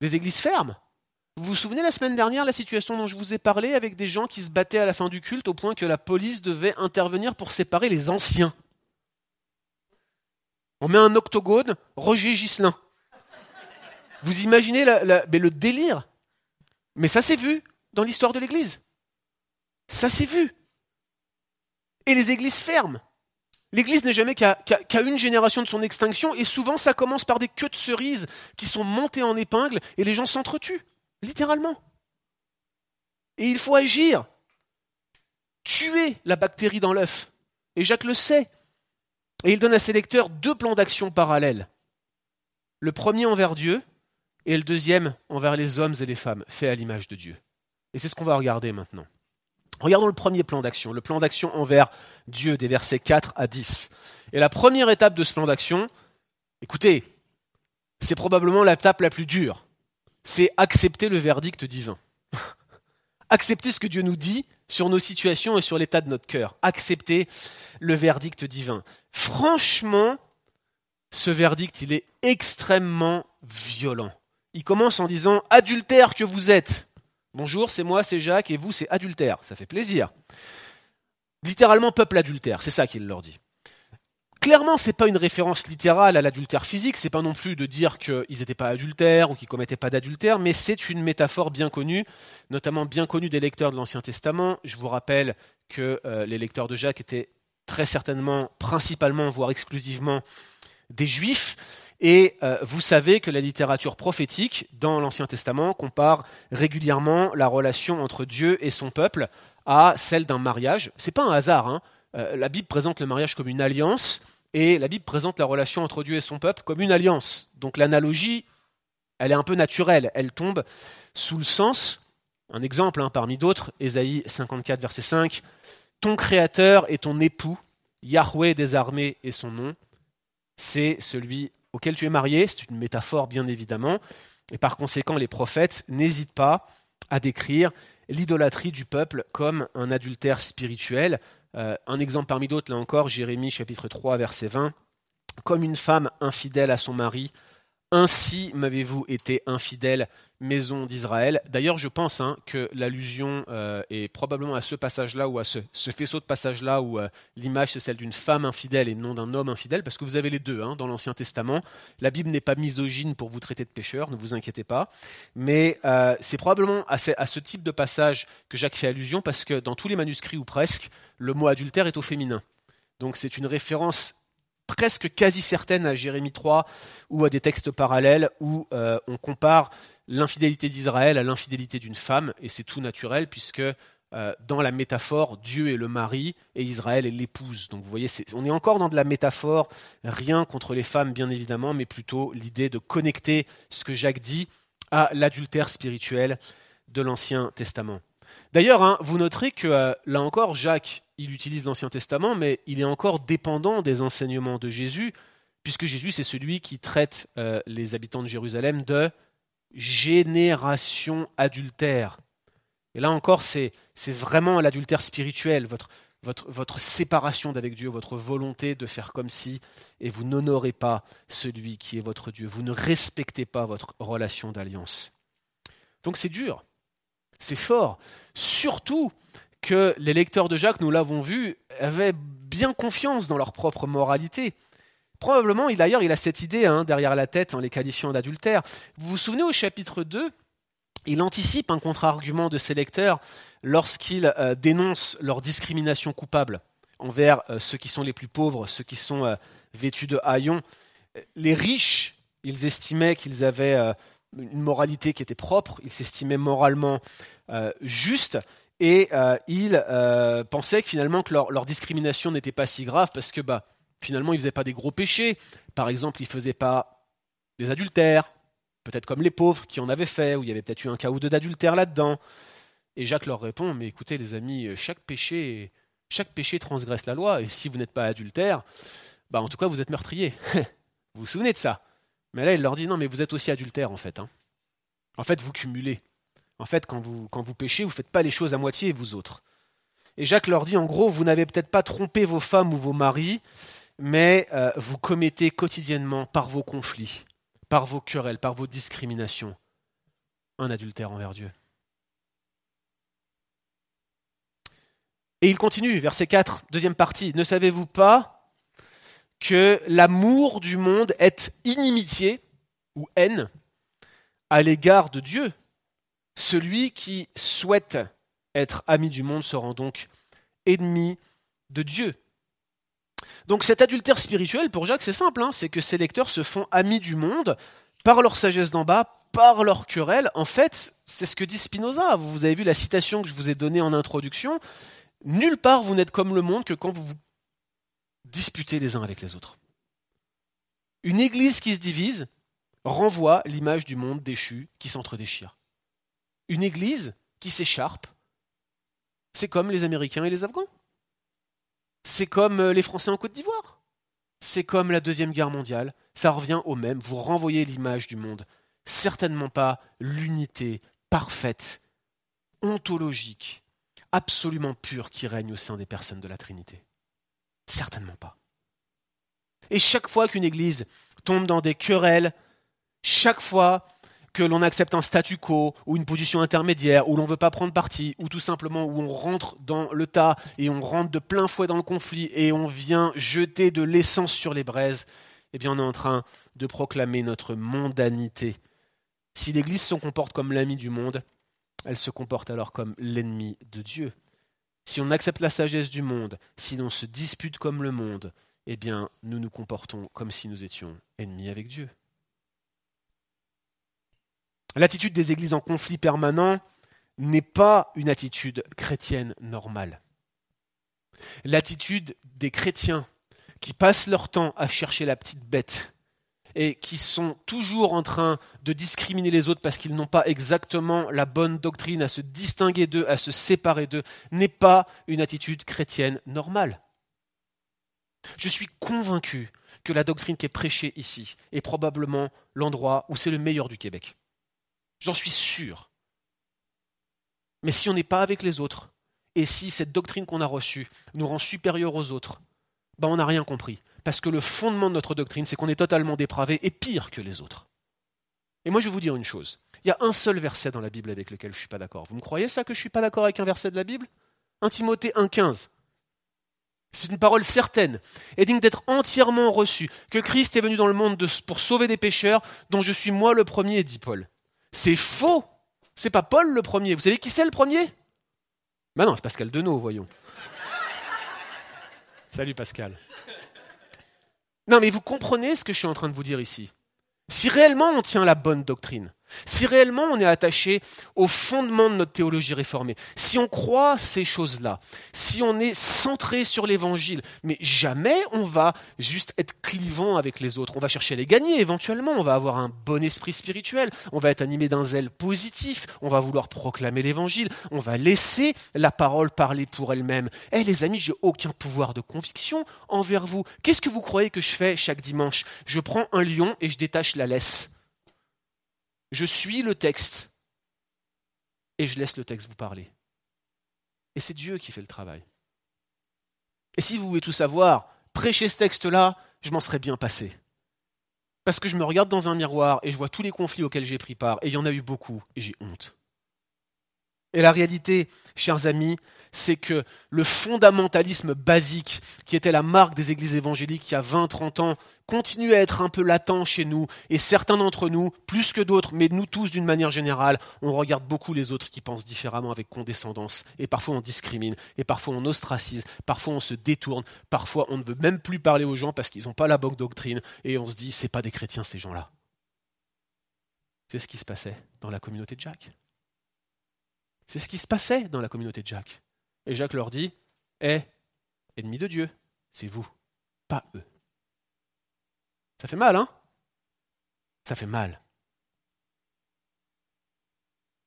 des églises fermes. Vous vous souvenez la semaine dernière la situation dont je vous ai parlé avec des gens qui se battaient à la fin du culte au point que la police devait intervenir pour séparer les anciens? On met un octogone, Roger Gislin. Vous imaginez le délire Mais ça s'est vu dans l'histoire de l'Église. Ça s'est vu. Et les églises ferment. L'Église n'est jamais qu'à une génération de son extinction, et souvent ça commence par des queues de cerises qui sont montées en épingle, et les gens s'entretuent, littéralement. Et il faut agir, tuer la bactérie dans l'œuf. Et Jacques le sait. Et il donne à ses lecteurs deux plans d'action parallèles. Le premier envers Dieu, et le deuxième envers les hommes et les femmes, faits à l'image de Dieu. Et c'est ce qu'on va regarder maintenant. Regardons le premier plan d'action, le plan d'action envers Dieu, des versets 4 à 10. Et la première étape de ce plan d'action, écoutez, c'est probablement l'étape la plus dure. C'est accepter le verdict divin. *laughs* accepter ce que Dieu nous dit sur nos situations et sur l'état de notre cœur. Accepter le verdict divin. Franchement, ce verdict, il est extrêmement violent. Il commence en disant Adultère que vous êtes. Bonjour, c'est moi, c'est Jacques, et vous, c'est adultère. Ça fait plaisir. Littéralement, peuple adultère, c'est ça qu'il leur dit. Clairement, ce n'est pas une référence littérale à l'adultère physique, c'est pas non plus de dire qu'ils n'étaient pas adultères ou qu'ils commettaient pas d'adultère, mais c'est une métaphore bien connue, notamment bien connue des lecteurs de l'Ancien Testament. Je vous rappelle que euh, les lecteurs de Jacques étaient très certainement, principalement, voire exclusivement, des juifs. Et euh, vous savez que la littérature prophétique dans l'Ancien Testament compare régulièrement la relation entre Dieu et son peuple à celle d'un mariage. C'est pas un hasard. Hein. Euh, la Bible présente le mariage comme une alliance et la Bible présente la relation entre Dieu et son peuple comme une alliance. Donc l'analogie, elle est un peu naturelle. Elle tombe sous le sens. Un exemple hein, parmi d'autres, Ésaïe 54, verset 5. Ton créateur est ton époux, Yahweh des armées est son nom. C'est celui auquel tu es marié, c'est une métaphore bien évidemment, et par conséquent les prophètes n'hésitent pas à décrire l'idolâtrie du peuple comme un adultère spirituel. Euh, un exemple parmi d'autres, là encore, Jérémie chapitre 3 verset 20, comme une femme infidèle à son mari ainsi m'avez-vous été infidèle, maison d'Israël. D'ailleurs, je pense hein, que l'allusion euh, est probablement à ce passage-là ou à ce, faisceau de passage-là où euh, l'image c'est celle d'une femme infidèle et non d'un homme infidèle, parce que vous avez les deux hein, dans l'Ancien Testament. La Bible n'est pas misogyne pour vous traiter de pécheur, ne vous inquiétez pas. Mais euh, c'est probablement à ce, à ce type de passage que Jacques fait allusion, parce que dans tous les manuscrits ou presque, le mot adultère est au féminin. Donc c'est une référence presque quasi certaine à Jérémie 3 ou à des textes parallèles où euh, on compare l'infidélité d'Israël à l'infidélité d'une femme, et c'est tout naturel puisque euh, dans la métaphore, Dieu est le mari et Israël est l'épouse. Donc vous voyez, on est encore dans de la métaphore, rien contre les femmes bien évidemment, mais plutôt l'idée de connecter ce que Jacques dit à l'adultère spirituel de l'Ancien Testament. D'ailleurs, hein, vous noterez que euh, là encore, Jacques, il utilise l'Ancien Testament, mais il est encore dépendant des enseignements de Jésus, puisque Jésus, c'est celui qui traite euh, les habitants de Jérusalem de génération adultère. Et là encore, c'est vraiment l'adultère spirituel, votre, votre, votre séparation d'avec Dieu, votre volonté de faire comme si, et vous n'honorez pas celui qui est votre Dieu, vous ne respectez pas votre relation d'alliance. Donc c'est dur. C'est fort. Surtout que les lecteurs de Jacques, nous l'avons vu, avaient bien confiance dans leur propre moralité. Probablement, d'ailleurs, il a cette idée hein, derrière la tête en les qualifiant d'adultère. Vous vous souvenez au chapitre 2, il anticipe un contre-argument de ses lecteurs lorsqu'il euh, dénonce leur discrimination coupable envers euh, ceux qui sont les plus pauvres, ceux qui sont euh, vêtus de haillons. Les riches, ils estimaient qu'ils avaient une moralité qui était propre, il s'estimait moralement euh, juste, et euh, il euh, pensait que finalement que leur, discrimination n'était pas si grave parce que bah, finalement ils faisaient pas des gros péchés. Par exemple, ils faisaient pas des adultères, peut-être comme les pauvres qui en avaient fait, où il y avait peut-être eu un cas ou deux d'adultère là-dedans. Et Jacques leur répond, mais écoutez les amis, chaque péché, chaque péché transgresse la loi, et si vous n'êtes pas adultère, bah en tout cas vous êtes meurtrier. *laughs* vous vous souvenez de ça? Mais là, il leur dit non, mais vous êtes aussi adultère en fait. Hein. En fait, vous cumulez. En fait, quand vous, vous péchez, vous ne faites pas les choses à moitié, vous autres. Et Jacques leur dit en gros, vous n'avez peut-être pas trompé vos femmes ou vos maris, mais euh, vous commettez quotidiennement par vos conflits, par vos querelles, par vos discriminations, un adultère envers Dieu. Et il continue, verset 4, deuxième partie. Ne savez-vous pas que l'amour du monde est inimitié ou haine à l'égard de Dieu? Celui qui souhaite être ami du monde se rend donc ennemi de Dieu. Donc cet adultère spirituel, pour Jacques, c'est simple, hein, c'est que ces lecteurs se font amis du monde par leur sagesse d'en bas, par leur querelle. En fait, c'est ce que dit Spinoza. Vous avez vu la citation que je vous ai donnée en introduction. Nulle part vous n'êtes comme le monde que quand vous vous disputer les uns avec les autres. Une église qui se divise renvoie l'image du monde déchu qui s'entre-déchire. Une église qui s'écharpe, c'est comme les Américains et les Afghans. C'est comme euh, les Français en Côte d'Ivoire. C'est comme la Deuxième Guerre mondiale. Ça revient au même. Vous renvoyez l'image du monde. Certainement pas l'unité parfaite, ontologique, absolument pure qui règne au sein des personnes de la Trinité. Certainement pas. Et chaque fois qu'une Église tombe dans des querelles, chaque fois que l'on accepte un statu quo ou une position intermédiaire, où l'on ne veut pas prendre parti, ou tout simplement où on rentre dans le tas et on rentre de plein fouet dans le conflit et on vient jeter de l'essence sur les braises, eh bien on est en train de proclamer notre mondanité. Si l'Église se comporte comme l'ami du monde, elle se comporte alors comme l'ennemi de Dieu si on accepte la sagesse du monde, si l'on se dispute comme le monde, eh bien, nous nous comportons comme si nous étions ennemis avec Dieu. L'attitude des églises en conflit permanent n'est pas une attitude chrétienne normale. L'attitude des chrétiens qui passent leur temps à chercher la petite bête et qui sont toujours en train de discriminer les autres parce qu'ils n'ont pas exactement la bonne doctrine, à se distinguer d'eux, à se séparer d'eux, n'est pas une attitude chrétienne normale. Je suis convaincu que la doctrine qui est prêchée ici est probablement l'endroit où c'est le meilleur du Québec. J'en suis sûr. Mais si on n'est pas avec les autres, et si cette doctrine qu'on a reçue nous rend supérieurs aux autres, ben on n'a rien compris. Parce que le fondement de notre doctrine, c'est qu'on est totalement dépravé et pire que les autres. Et moi, je vais vous dire une chose. Il y a un seul verset dans la Bible avec lequel je ne suis pas d'accord. Vous me croyez ça que je ne suis pas d'accord avec un verset de la Bible? 1 Timothée 1,15. C'est une parole certaine et digne d'être entièrement reçue, que Christ est venu dans le monde pour sauver des pécheurs, dont je suis moi le premier, dit Paul. C'est faux. C'est pas Paul le premier. Vous savez qui c'est le premier? Ben non, c'est Pascal Denot, voyons. *laughs* Salut Pascal. Non, mais vous comprenez ce que je suis en train de vous dire ici? Si réellement on tient la bonne doctrine, si réellement on est attaché au fondement de notre théologie réformée, si on croit ces choses-là, si on est centré sur l'évangile, mais jamais on va juste être clivant avec les autres. On va chercher à les gagner éventuellement, on va avoir un bon esprit spirituel, on va être animé d'un zèle positif, on va vouloir proclamer l'évangile, on va laisser la parole parler pour elle-même. Eh les amis, j'ai aucun pouvoir de conviction envers vous. Qu'est-ce que vous croyez que je fais chaque dimanche? Je prends un lion et je détache la laisse. Je suis le texte et je laisse le texte vous parler. Et c'est Dieu qui fait le travail. Et si vous voulez tout savoir, prêcher ce texte-là, je m'en serais bien passé. Parce que je me regarde dans un miroir et je vois tous les conflits auxquels j'ai pris part, et il y en a eu beaucoup, et j'ai honte. Et la réalité, chers amis, c'est que le fondamentalisme basique, qui était la marque des églises évangéliques il y a 20-30 ans, continue à être un peu latent chez nous, et certains d'entre nous, plus que d'autres, mais nous tous d'une manière générale, on regarde beaucoup les autres qui pensent différemment avec condescendance, et parfois on discrimine, et parfois on ostracise, parfois on se détourne, parfois on ne veut même plus parler aux gens parce qu'ils n'ont pas la bonne doctrine, et on se dit, c'est pas des chrétiens ces gens-là. C'est ce qui se passait dans la communauté de Jacques. C'est ce qui se passait dans la communauté de Jacques. Et Jacques leur dit Eh, ennemis de Dieu, c'est vous, pas eux. Ça fait mal, hein? Ça fait mal.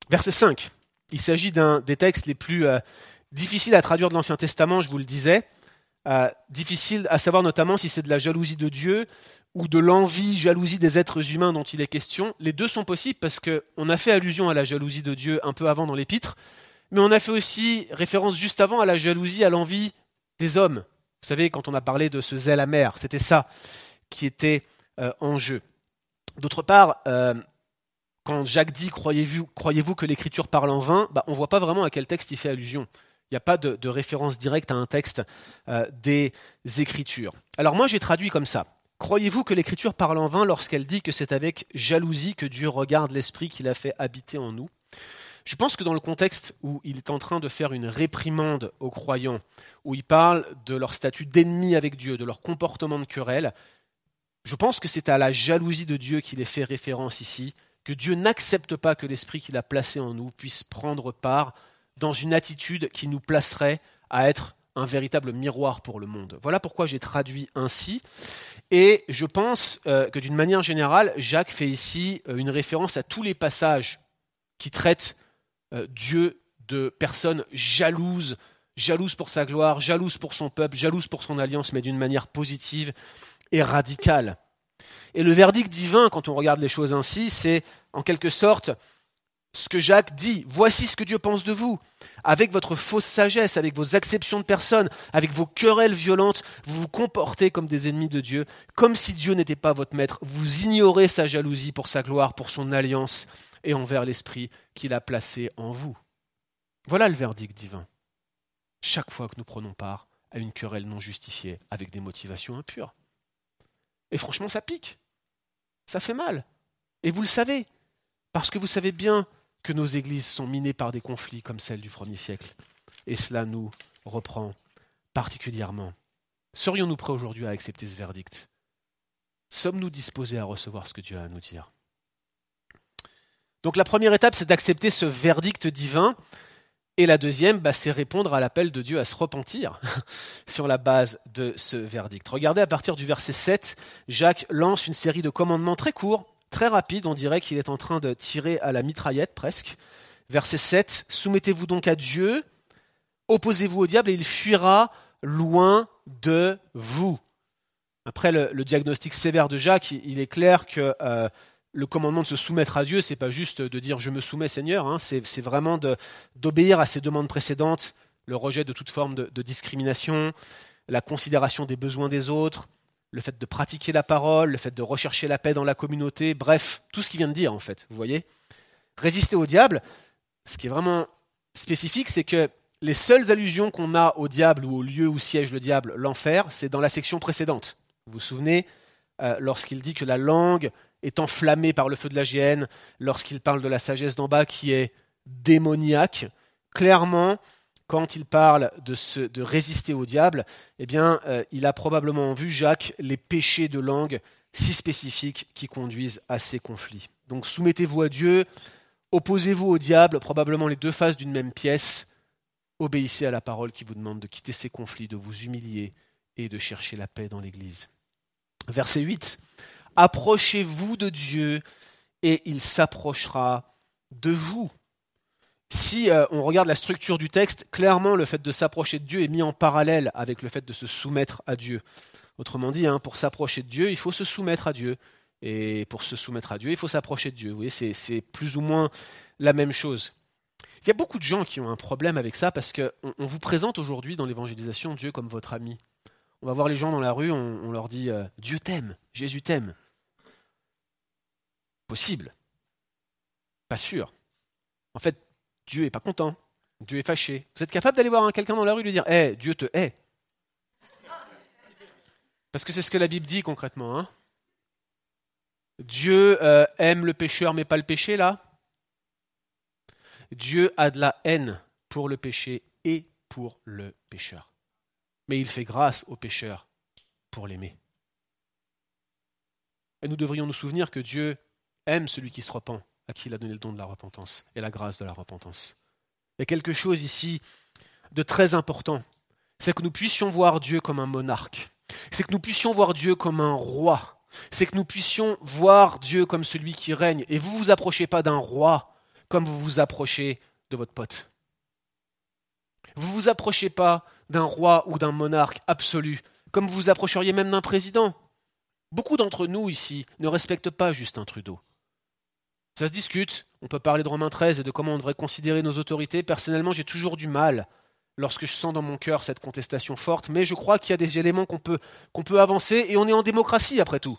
Verset 5. Il s'agit d'un des textes les plus euh, difficiles à traduire de l'Ancien Testament, je vous le disais. Euh, difficile à savoir notamment si c'est de la jalousie de Dieu ou de l'envie, jalousie des êtres humains dont il est question. Les deux sont possibles parce qu'on a fait allusion à la jalousie de Dieu un peu avant dans l'Épître, mais on a fait aussi référence juste avant à la jalousie, à l'envie des hommes. Vous savez, quand on a parlé de ce zèle amer, c'était ça qui était euh, en jeu. D'autre part, euh, quand Jacques dit Croyez-vous croyez que l'Écriture parle en vain bah, On ne voit pas vraiment à quel texte il fait allusion. Il n'y a pas de, référence directe à un texte euh, des Écritures. Alors moi, j'ai traduit comme ça. Croyez-vous que l'Écriture parle en vain lorsqu'elle dit que c'est avec jalousie que Dieu regarde l'Esprit qu'il a fait habiter en nous? Je pense que dans le contexte où il est en train de faire une réprimande aux croyants, où il parle de leur statut d'ennemi avec Dieu, de leur comportement de querelle, je pense que c'est à la jalousie de Dieu qu'il est fait référence ici, que Dieu n'accepte pas que l'esprit qu'il a placé en nous puisse prendre part dans une attitude qui nous placerait à être un véritable miroir pour le monde. Voilà pourquoi j'ai traduit ainsi. Et je pense euh, que d'une manière générale, Jacques fait ici euh, une référence à tous les passages qui traitent euh, Dieu de personnes jalouses, jalouses pour sa gloire, jalouses pour son peuple, jalouses pour son alliance, mais d'une manière positive et radicale. Et le verdict divin, quand on regarde les choses ainsi, c'est en quelque sorte ce que Jacques dit. Voici ce que Dieu pense de vous. Avec votre fausse sagesse, avec vos acceptions de personnes, avec vos querelles violentes, vous vous comportez comme des ennemis de Dieu, comme si Dieu n'était pas votre maître. Vous ignorez sa jalousie pour sa gloire, pour son alliance et envers l'Esprit qu'il a placé en vous. Voilà le verdict divin. Chaque fois que nous prenons part à une querelle non justifiée avec des motivations impures. Et franchement, ça pique. Ça fait mal. Et vous le savez, parce que vous savez bien que nos églises sont minées par des conflits comme celle du premier siècle. Et cela nous reprend particulièrement. Serions-nous prêts aujourd'hui à accepter ce verdict? Sommes-nous disposés à recevoir ce que Dieu a à nous dire? Donc la première étape, c'est d'accepter ce verdict divin. Et la deuxième, bah, c'est répondre à l'appel de Dieu à se repentir *laughs* sur la base de ce verdict. Regardez à partir du verset 7, Jacques lance une série de commandements très courts, très rapides, on dirait qu'il est en train de tirer à la mitraillette presque. Verset 7, Soumettez-vous donc à Dieu, opposez-vous au diable et il fuira loin de vous. Après le, diagnostic sévère de Jacques, il, est clair que euh, le commandement de se soumettre à Dieu, c'est pas juste de dire je me soumets Seigneur, hein, c'est vraiment d'obéir à ses demandes précédentes, le rejet de toute forme de, discrimination, la considération des besoins des autres, le fait de pratiquer la parole, le fait de rechercher la paix dans la communauté, bref, tout ce qu'il vient de dire en fait, vous voyez. Résister au diable, ce qui est vraiment spécifique, c'est que les seules allusions qu'on a au diable ou au lieu où siège le diable, l'enfer, c'est dans la section précédente. Vous vous souvenez, euh, lorsqu'il dit que la langue est enflammée par le feu de la géhenne, lorsqu'il parle de la sagesse d'en bas qui est démoniaque, clairement, quand il parle de, de résister au diable, eh bien, euh, il a probablement vu, Jacques, les péchés de langue si spécifiques qui conduisent à ces conflits. Donc soumettez-vous à Dieu, opposez-vous au diable, probablement les deux faces d'une même pièce, obéissez à la parole qui vous demande de quitter ces conflits, de vous humilier et de chercher la paix dans l'Église. Verset 8. Approchez-vous de Dieu et il s'approchera de vous si euh, on regarde la structure du texte, clairement le fait de s'approcher de Dieu est mis en parallèle avec le fait de se soumettre à Dieu. Autrement dit, hein, pour s'approcher de Dieu, il faut se soumettre à Dieu. Et pour se soumettre à Dieu, il faut s'approcher de Dieu. Vous voyez, c'est plus ou moins la même chose. Il y a beaucoup de gens qui ont un problème avec ça parce qu'on on vous présente aujourd'hui dans l'évangélisation Dieu comme votre ami. On va voir les gens dans la rue, on, leur dit euh, Dieu t'aime, Jésus t'aime. Possible. Pas sûr. En fait, Dieu est pas content, Dieu est fâché. Vous êtes capable d'aller voir quelqu'un dans la rue et lui dire Hé, Dieu te hait Parce que c'est ce que la Bible dit concrètement. Hein. Dieu euh, aime le pécheur mais pas le péché là. Dieu a de la haine pour le péché et pour le pécheur. Mais il fait grâce au pécheur pour l'aimer. Et nous devrions nous souvenir que Dieu aime celui qui se repent à qui il a donné le don de la repentance et la grâce de la repentance. Il y a quelque chose ici de très important, c'est que nous puissions voir Dieu comme un monarque, c'est que nous puissions voir Dieu comme un roi, c'est que nous puissions voir Dieu comme celui qui règne. Et vous ne vous approchez pas d'un roi comme vous vous approchez de votre pote. Vous ne vous approchez pas d'un roi ou d'un monarque absolu comme vous vous approcheriez même d'un président. Beaucoup d'entre nous ici ne respectent pas Justin Trudeau. Ça se discute. On peut parler de Romain 13 et de comment on devrait considérer nos autorités. Personnellement, j'ai toujours du mal lorsque je sens dans mon cœur cette contestation forte, mais je crois qu'il y a des éléments qu'on peut, qu'on peut avancer et on est en démocratie après tout.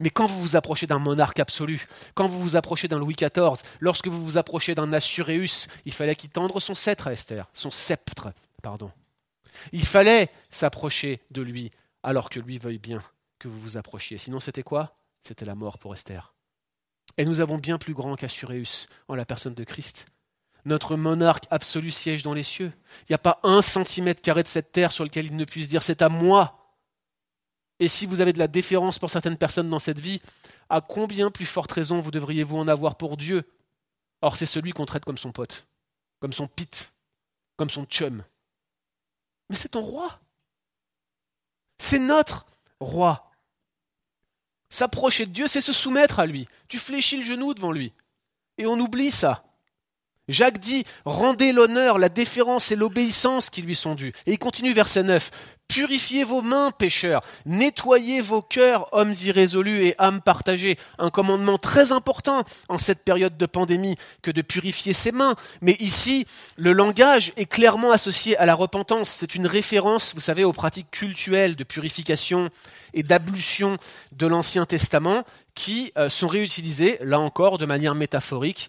Mais quand vous vous approchez d'un monarque absolu, quand vous vous approchez d'un Louis XIV, lorsque vous vous approchez d'un Assuréus, il fallait qu'il tendre son sceptre à Esther, son sceptre, pardon. Il fallait s'approcher de lui, alors que lui veuille bien que vous vous approchiez. Sinon, c'était quoi? C'était la mort pour Esther. Et nous avons bien plus grand qu'Assuréus en la personne de Christ. Notre monarque absolu siège dans les cieux. Il n'y a pas un centimètre carré de cette terre sur lequel il ne puisse dire c'est à moi. Et si vous avez de la déférence pour certaines personnes dans cette vie, à combien plus forte raison vous devriez-vous en avoir pour Dieu? Or, c'est celui qu'on traite comme son pote, comme son pit, comme son chum. Mais c'est ton roi. C'est notre roi. S'approcher de Dieu, c'est se soumettre à lui. Tu fléchis le genou devant lui. Et on oublie ça. Jacques dit Rendez l'honneur, la déférence et l'obéissance qui lui sont dues. Et il continue verset 9 Purifiez vos mains, pécheurs, nettoyez vos cœurs, hommes irrésolus et âmes partagées. Un commandement très important en cette période de pandémie que de purifier ses mains. Mais ici, le langage est clairement associé à la repentance. C'est une référence, vous savez, aux pratiques cultuelles de purification et d'ablution de l'Ancien Testament qui euh, sont réutilisées, là encore, de manière métaphorique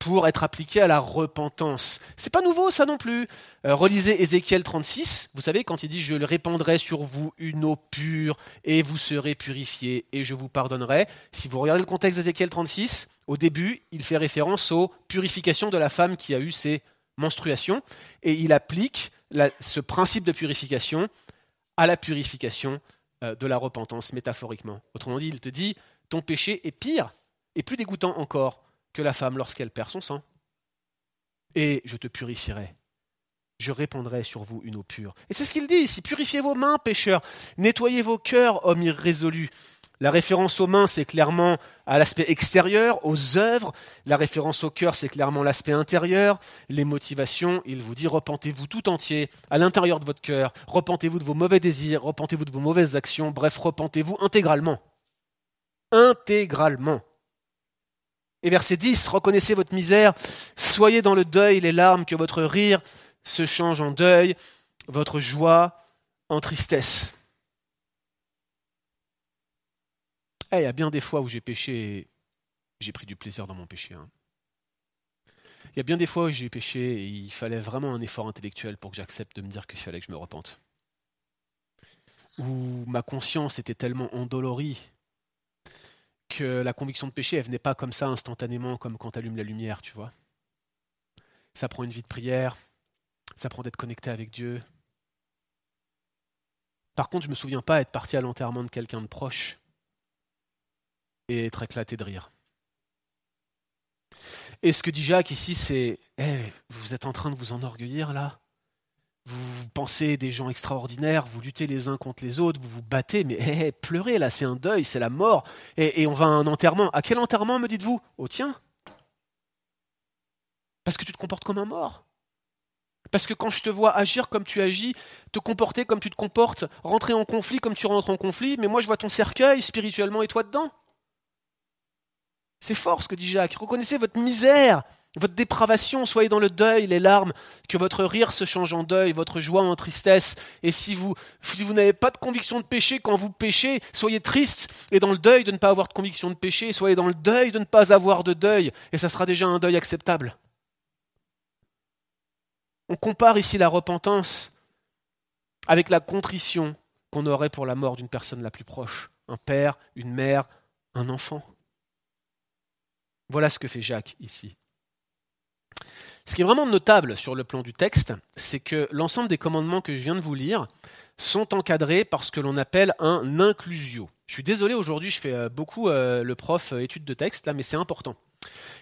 pour être appliqué à la repentance. C'est pas nouveau ça non plus. Euh, relisez Ézéchiel 36, vous savez quand il dit je répandrai sur vous une eau pure et vous serez purifiés et je vous pardonnerai. Si vous regardez le contexte d'Ézéchiel 36, au début, il fait référence aux purifications de la femme qui a eu ses menstruations et il applique ce principe de purification à la purification euh, de la repentance métaphoriquement. Autrement dit, il te dit ton péché est pire et plus dégoûtant encore que la femme lorsqu'elle perd son sang. Et je te purifierai. Je répandrai sur vous une eau pure. Et c'est ce qu'il dit ici. Purifiez vos mains, pécheurs. Nettoyez vos cœurs, hommes irrésolus. La référence aux mains, c'est clairement à l'aspect extérieur, aux œuvres. La référence au cœur, c'est clairement l'aspect intérieur. Les motivations, il vous dit repentez-vous tout entier à l'intérieur de votre cœur. Repentez-vous de vos mauvais désirs, repentez-vous de vos mauvaises actions. Bref, repentez-vous intégralement. Intégralement. Et verset 10, reconnaissez votre misère, soyez dans le deuil, les larmes, que votre rire se change en deuil, votre joie en tristesse. Eh, il y a bien des fois où j'ai péché j'ai pris du plaisir dans mon péché. Hein. Il y a bien des fois où j'ai péché et il fallait vraiment un effort intellectuel pour que j'accepte de me dire qu'il fallait que je me repente. Où ma conscience était tellement endolorie que la conviction de péché, elle venait pas comme ça instantanément, comme quand tu allumes la lumière, tu vois. Ça prend une vie de prière, ça prend d'être connecté avec Dieu. Par contre, je ne me souviens pas être parti à l'enterrement de quelqu'un de proche et être éclaté de rire. Et ce que dit Jacques ici, c'est eh, Vous êtes en train de vous enorgueillir là? Vous pensez des gens extraordinaires, vous luttez les uns contre les autres, vous vous battez, mais eh, pleurez là, c'est un deuil, c'est la mort, et, on va à un enterrement. À quel enterrement me dites-vous? Au tien Parce que tu te comportes comme un mort. Parce que quand je te vois agir comme tu agis, te comporter comme tu te comportes, rentrer en conflit comme tu rentres en conflit, mais moi je vois ton cercueil spirituellement et toi dedans. C'est fort ce que dit Jacques. Reconnaissez votre misère, votre dépravation, soyez dans le deuil, les larmes, que votre rire se change en deuil, votre joie en tristesse. Et si vous, si vous n'avez pas de conviction de péché quand vous péchez, soyez triste et dans le deuil de ne pas avoir de conviction de péché, soyez dans le deuil de ne pas avoir de deuil, et ça sera déjà un deuil acceptable. On compare ici la repentance avec la contrition qu'on aurait pour la mort d'une personne la plus proche, un père, une mère, un enfant. Voilà ce que fait Jacques ici. Ce qui est vraiment notable sur le plan du texte, c'est que l'ensemble des commandements que je viens de vous lire sont encadrés par ce que l'on appelle un inclusio. Je suis désolé, aujourd'hui je fais euh, beaucoup euh, le prof euh, étude de texte, là, mais c'est important.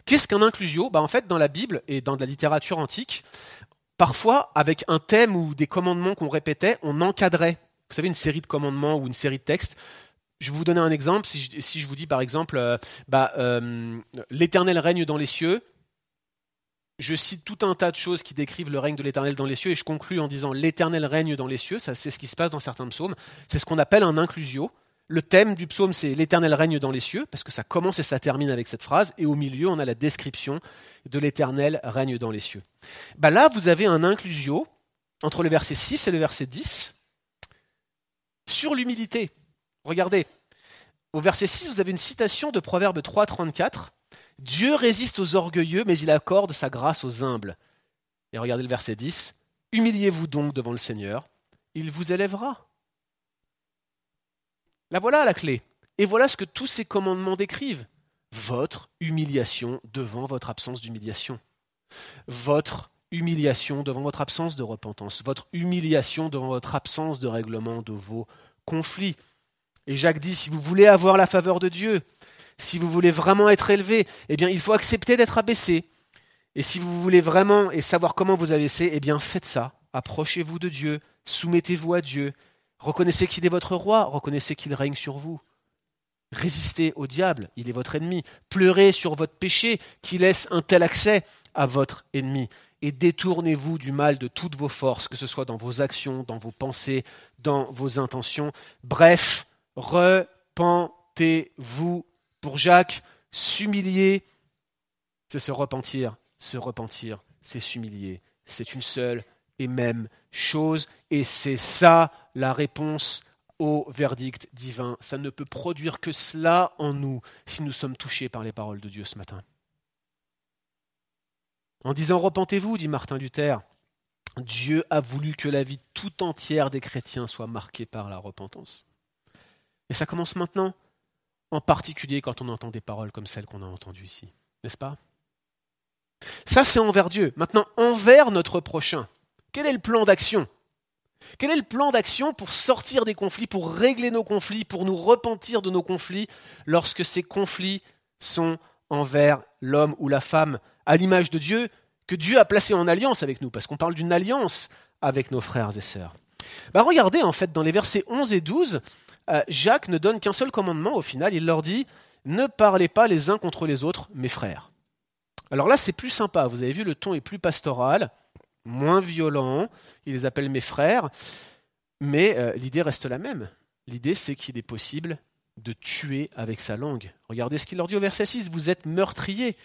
Qu'est-ce qu'un inclusio? Bah, En fait, dans la Bible et dans la littérature antique, Parfois, avec un thème ou des commandements qu'on répétait, on encadrait. Vous savez, une série de commandements ou une série de textes. Je vais vous donner un exemple. Si je, vous dis par exemple, euh, bah, l'Éternel règne dans les cieux, je cite tout un tas de choses qui décrivent le règne de l'Éternel dans les cieux et je conclus en disant l'Éternel règne dans les cieux. Ça, c'est ce qui se passe dans certains psaumes. C'est ce qu'on appelle un inclusio. Le thème du psaume, c'est l'Éternel règne dans les cieux, parce que ça commence et ça termine avec cette phrase, et au milieu, on a la description de l'Éternel règne dans les cieux. Bah là, vous avez un inclusio entre le verset 6 et le verset 10 sur l'humilité. Regardez, au verset 6, vous avez une citation de Proverbe 3, 34. Dieu résiste aux orgueilleux, mais il accorde sa grâce aux humbles. Et regardez le verset 10. Humiliez-vous donc devant le Seigneur, il vous élèvera. La voilà la clé. Et voilà ce que tous ces commandements décrivent. Votre humiliation devant votre absence d'humiliation. Votre humiliation devant votre absence de repentance. Votre humiliation devant votre absence de règlement de vos conflits. Et Jacques dit, si vous voulez avoir la faveur de Dieu, si vous voulez vraiment être élevé, eh bien, il faut accepter d'être abaissé. Et si vous voulez vraiment et savoir comment vous abaisser, eh bien, faites ça. Approchez-vous de Dieu, soumettez-vous à Dieu, Reconnaissez qu'il est votre roi, reconnaissez qu'il règne sur vous. Résistez au diable, il est votre ennemi. Pleurez sur votre péché qui laisse un tel accès à votre ennemi. Et détournez-vous du mal de toutes vos forces, que ce soit dans vos actions, dans vos pensées, dans vos intentions. Bref, repentez-vous. Pour Jacques, s'humilier, c'est se repentir. Se repentir, c'est s'humilier. C'est une seule et même chose. Et c'est ça la réponse au verdict divin. Ça ne peut produire que cela en nous si nous sommes touchés par les paroles de Dieu ce matin. En disant repentez-vous, dit Martin Luther, Dieu a voulu que la vie tout entière des chrétiens soit marquée par la repentance. Et ça commence maintenant, en particulier quand on entend des paroles comme celles qu'on a entendues ici, n'est-ce pas? Ça, c'est envers Dieu. Maintenant, envers notre prochain. Quel est le plan d'action? Quel est le plan d'action pour sortir des conflits, pour régler nos conflits, pour nous repentir de nos conflits lorsque ces conflits sont envers l'homme ou la femme à l'image de Dieu que Dieu a placé en alliance avec nous, parce qu'on parle d'une alliance avec nos frères et sœurs? Bah regardez en fait dans les versets 11 et 12, euh, Jacques ne donne qu'un seul commandement au final, il leur dit ne parlez pas les uns contre les autres, mes frères. Alors là c'est plus sympa, vous avez vu le ton est plus pastoral, moins violent, il les appelle mes frères, mais euh, l'idée reste la même. L'idée, c'est qu'il est possible de tuer avec sa langue. Regardez ce qu'il leur dit au verset 6, vous êtes meurtriers.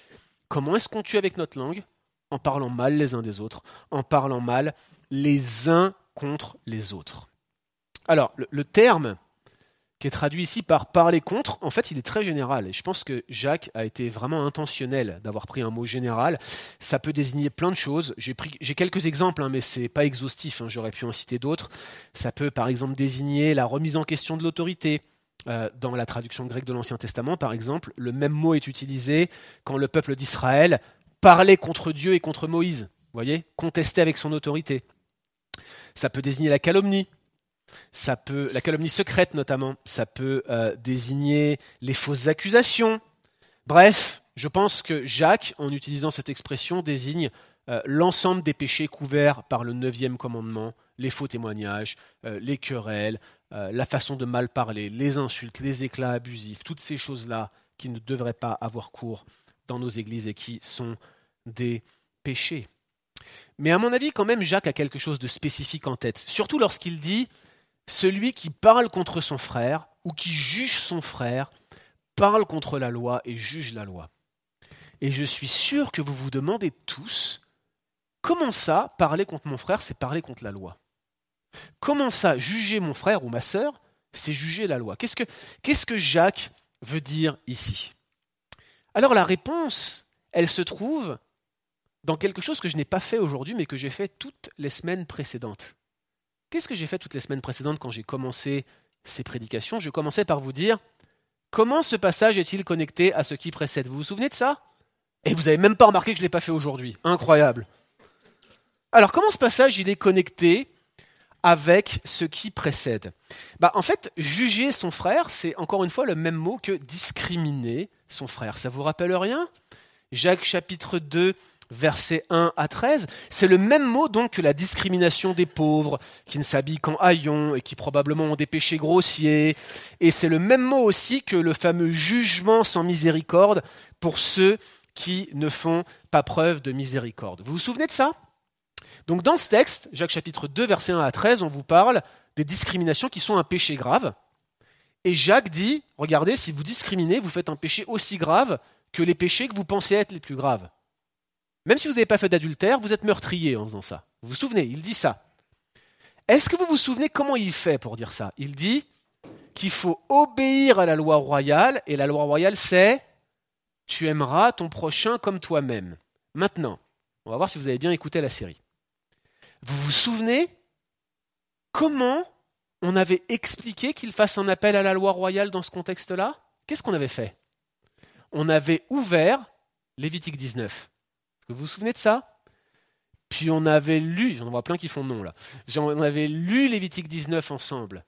Comment est-ce qu'on tue avec notre langue? En parlant mal les uns des autres, en parlant mal les uns contre les autres. Alors, le, terme qui est traduit ici par parler contre, en fait, il est très général. Et je pense que Jacques a été vraiment intentionnel d'avoir pris un mot général. Ça peut désigner plein de choses. J'ai, quelques exemples, hein, mais c'est pas exhaustif. Hein, j'aurais pu en citer d'autres. Ça peut, par exemple, désigner la remise en question de l'autorité. Euh, dans la traduction grecque de l'Ancien Testament, par exemple, le même mot est utilisé quand le peuple d'Israël parlait contre Dieu et contre Moïse. Vous voyez? Contestait avec son autorité. Ça peut désigner la calomnie ça peut, la calomnie secrète notamment, ça peut euh, désigner les fausses accusations. Bref, je pense que Jacques, en utilisant cette expression, désigne euh, l'ensemble des péchés couverts par le neuvième commandement, les faux témoignages, euh, les querelles, la façon de mal parler, les insultes, les éclats abusifs, toutes ces choses-là qui ne devraient pas avoir cours dans nos églises et qui sont des péchés. Mais à mon avis, quand même, Jacques a quelque chose de spécifique en tête, surtout lorsqu'il dit celui qui parle contre son frère ou qui juge son frère parle contre la loi et juge la loi. Et je suis sûr que vous vous demandez tous, comment ça, parler contre mon frère, c'est parler contre la loi? Comment ça, juger mon frère ou ma sœur, c'est juger la loi? Qu'est-ce que, qu'est-ce que Jacques veut dire ici? Alors la réponse, elle se trouve dans quelque chose que je n'ai pas fait aujourd'hui, mais que j'ai fait toutes les semaines précédentes. Qu'est-ce que j'ai fait toutes les semaines précédentes quand j'ai commencé ces prédications? Je commençais par vous dire comment ce passage est-il connecté à ce qui précède? Vous vous souvenez de ça? Et vous n'avez même pas remarqué que je ne l'ai pas fait aujourd'hui. Incroyable. Alors comment ce passage il est connecté avec ce qui précède? Bah, En fait, juger son frère, c'est encore une fois le même mot que discriminer son frère. Ça vous rappelle rien? Jacques chapitre 2, versets 1 à 13, c'est le même mot donc que la discrimination des pauvres, qui ne s'habillent qu'en haillons et qui probablement ont des péchés grossiers. Et c'est le même mot aussi que le fameux jugement sans miséricorde pour ceux qui ne font pas preuve de miséricorde. Vous vous souvenez de ça? Donc dans ce texte, Jacques chapitre 2, versets 1 à 13, on vous parle des discriminations qui sont un péché grave. Et Jacques dit, regardez, si vous discriminez, vous faites un péché aussi grave que les péchés que vous pensez être les plus graves. Même si vous n'avez pas fait d'adultère, vous êtes meurtrier en faisant ça. Vous vous souvenez, il dit ça. Est-ce que vous vous souvenez comment il fait pour dire ça? Il dit qu'il faut obéir à la loi royale, et la loi royale c'est tu aimeras ton prochain comme toi-même. Maintenant, on va voir si vous avez bien écouté la série. Vous vous souvenez comment on avait expliqué qu'il fasse un appel à la loi royale dans ce contexte-là? Qu'est-ce qu'on avait fait? On avait ouvert Lévitique 19 vous vous souvenez de ça? Puis on avait lu, j'en vois plein qui font non là, on avait lu Lévitique 19 ensemble.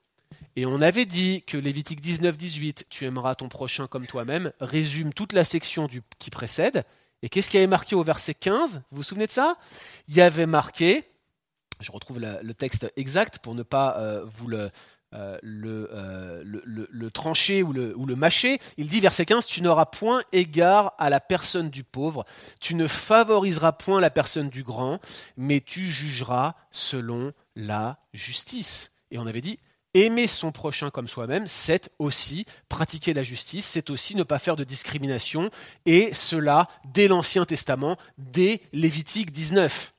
Et on avait dit que Lévitique 19-18, tu aimeras ton prochain comme toi-même, résume toute la section du, qui précède. Et qu'est-ce qui avait marqué au verset 15 Vous vous souvenez de ça? Il y avait marqué, je retrouve le texte exact pour ne pas euh, vous le, euh, euh, le, le, trancher ou le, ou le mâcher. Il dit, verset 15, Tu n'auras point égard à la personne du pauvre, tu ne favoriseras point la personne du grand, mais tu jugeras selon la justice. Et on avait dit, aimer son prochain comme soi-même, c'est aussi pratiquer la justice, c'est aussi ne pas faire de discrimination, et cela dès l'Ancien Testament, dès Lévitique 19.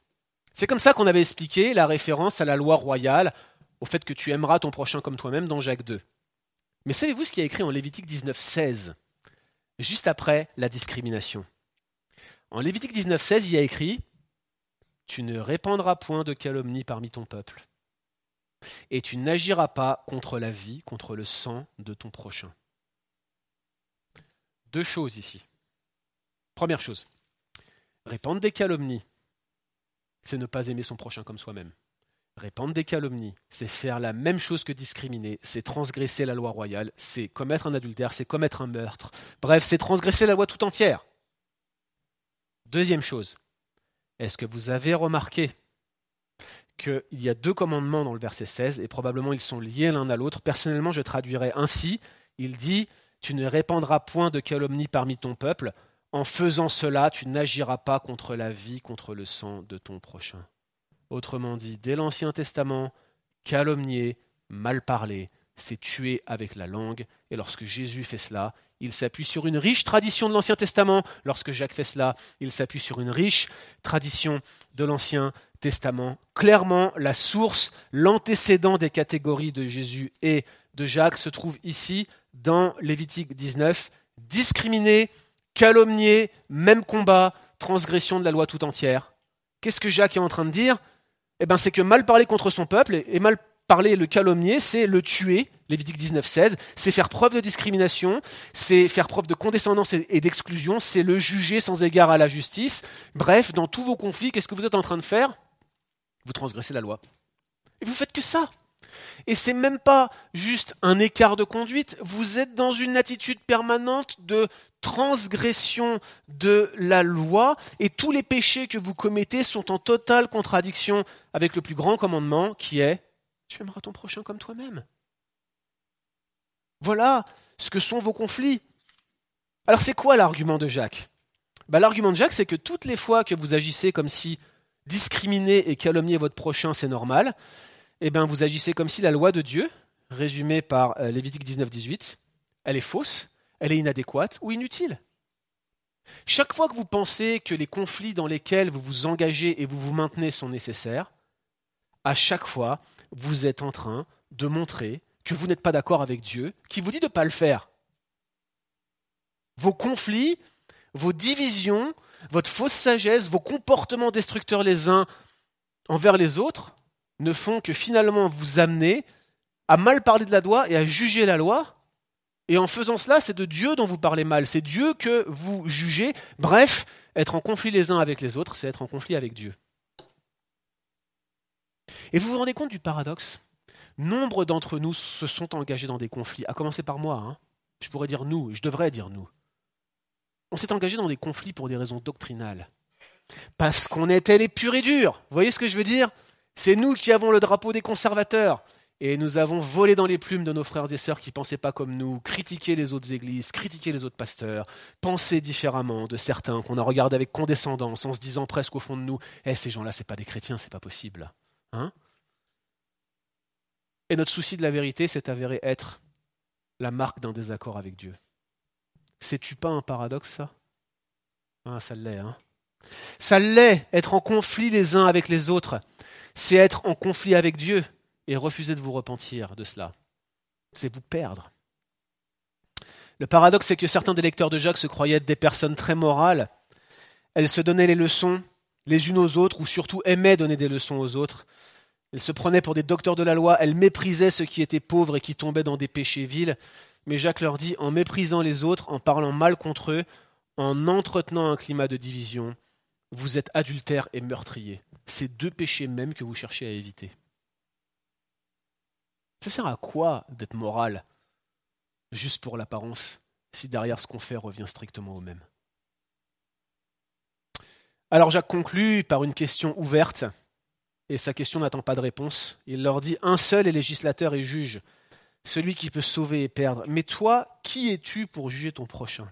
C'est comme ça qu'on avait expliqué la référence à la loi royale au fait que tu aimeras ton prochain comme toi-même dans Jacques 2. Mais savez-vous ce qui est écrit en Lévitique 19, 16, juste après la discrimination? En Lévitique 19, 16, il y a écrit Tu ne répandras point de calomnie parmi ton peuple, et tu n'agiras pas contre la vie, contre le sang de ton prochain. Deux choses ici. Première chose, répandre des calomnies, c'est ne pas aimer son prochain comme soi-même. Répandre des calomnies, c'est faire la même chose que discriminer, c'est transgresser la loi royale, c'est commettre un adultère, c'est commettre un meurtre. Bref, c'est transgresser la loi tout entière. Deuxième chose, est-ce que vous avez remarqué qu'il y a deux commandements dans le verset 16 et probablement ils sont liés l'un à l'autre Personnellement, je traduirais ainsi. Il dit, tu ne répandras point de calomnie parmi ton peuple. En faisant cela, tu n'agiras pas contre la vie, contre le sang de ton prochain. Autrement dit, dès l'Ancien Testament, calomnier, mal parler, c'est tuer avec la langue. Et lorsque Jésus fait cela, il s'appuie sur une riche tradition de l'Ancien Testament. Lorsque Jacques fait cela, il s'appuie sur une riche tradition de l'Ancien Testament. Clairement, la source, l'antécédent des catégories de Jésus est de Jacques se trouve ici dans Lévitique 19. Discriminer, calomnier, même combat, transgression de la loi tout entière. Qu'est-ce que Jacques est en train de dire? Eh bien, c'est que mal parler contre son peuple et mal parler le calomnier, c'est le tuer, Lévitique 19, 16, c'est faire preuve de discrimination, c'est faire preuve de condescendance et d'exclusion, c'est le juger sans égard à la justice. Bref, dans tous vos conflits, qu'est-ce que vous êtes en train de faire? Vous transgressez la loi. Et vous faites que ça. Et c'est même pas juste un écart de conduite, vous êtes dans une attitude permanente de transgression de la loi et tous les péchés que vous commettez sont en totale contradiction avec le plus grand commandement qui est tu aimeras ton prochain comme toi-même. Voilà ce que sont vos conflits. Alors c'est quoi l'argument de Jacques? Ben, L'argument de Jacques, c'est que toutes les fois que vous agissez comme si discriminer et calomnier votre prochain, c'est normal, eh bien, vous agissez comme si la loi de Dieu, résumée par euh, Lévitique 19-18, elle est fausse, elle est inadéquate ou inutile. Chaque fois que vous pensez que les conflits dans lesquels vous vous engagez et vous vous maintenez sont nécessaires, à chaque fois, vous êtes en train de montrer que vous n'êtes pas d'accord avec Dieu, qui vous dit de ne pas le faire. Vos conflits, vos divisions, votre fausse sagesse, vos comportements destructeurs les uns envers les autres ne font que finalement vous amener à mal parler de la loi et à juger la loi. Et en faisant cela, c'est de Dieu dont vous parlez mal, c'est Dieu que vous jugez. Bref, être en conflit les uns avec les autres, c'est être en conflit avec Dieu. Et vous vous rendez compte du paradoxe? Nombre d'entre nous se sont engagés dans des conflits, à commencer par moi. Hein. Je pourrais dire nous, je devrais dire nous. On s'est engagé dans des conflits pour des raisons doctrinales. Parce qu'on était les purs et durs. Vous voyez ce que je veux dire? C'est nous qui avons le drapeau des conservateurs. Et nous avons volé dans les plumes de nos frères et sœurs qui ne pensaient pas comme nous, critiqué les autres églises, critiqué les autres pasteurs, pensé différemment de certains qu'on a regardé avec condescendance en se disant presque au fond de nous Eh, ces gens-là, ce pas des chrétiens, c'est pas possible. Hein? Et notre souci de la vérité s'est avéré être la marque d'un désaccord avec Dieu. C'est-tu pas un paradoxe, ça? Ah, Ça l'est, hein Ça l'est, être en conflit les uns avec les autres. C'est être en conflit avec Dieu et refuser de vous repentir de cela. C'est vous perdre. Le paradoxe, c'est que certains des lecteurs de Jacques se croyaient être des personnes très morales. Elles se donnaient les leçons les unes aux autres, ou surtout aimaient donner des leçons aux autres, elles se prenaient pour des docteurs de la loi, elles méprisaient ceux qui étaient pauvres et qui tombaient dans des péchés vils. Mais Jacques leur dit, en méprisant les autres, en parlant mal contre eux, en entretenant un climat de division, vous êtes adultères et meurtriers. Ces deux péchés mêmes que vous cherchez à éviter. Ça sert à quoi d'être moral Juste pour l'apparence, si derrière ce qu'on fait revient strictement au même? Alors Jacques conclut par une question ouverte et sa question n'attend pas de réponse. Il leur dit Un seul est législateur et juge, celui qui peut sauver et perdre. Mais toi, qui es-tu pour juger ton prochain?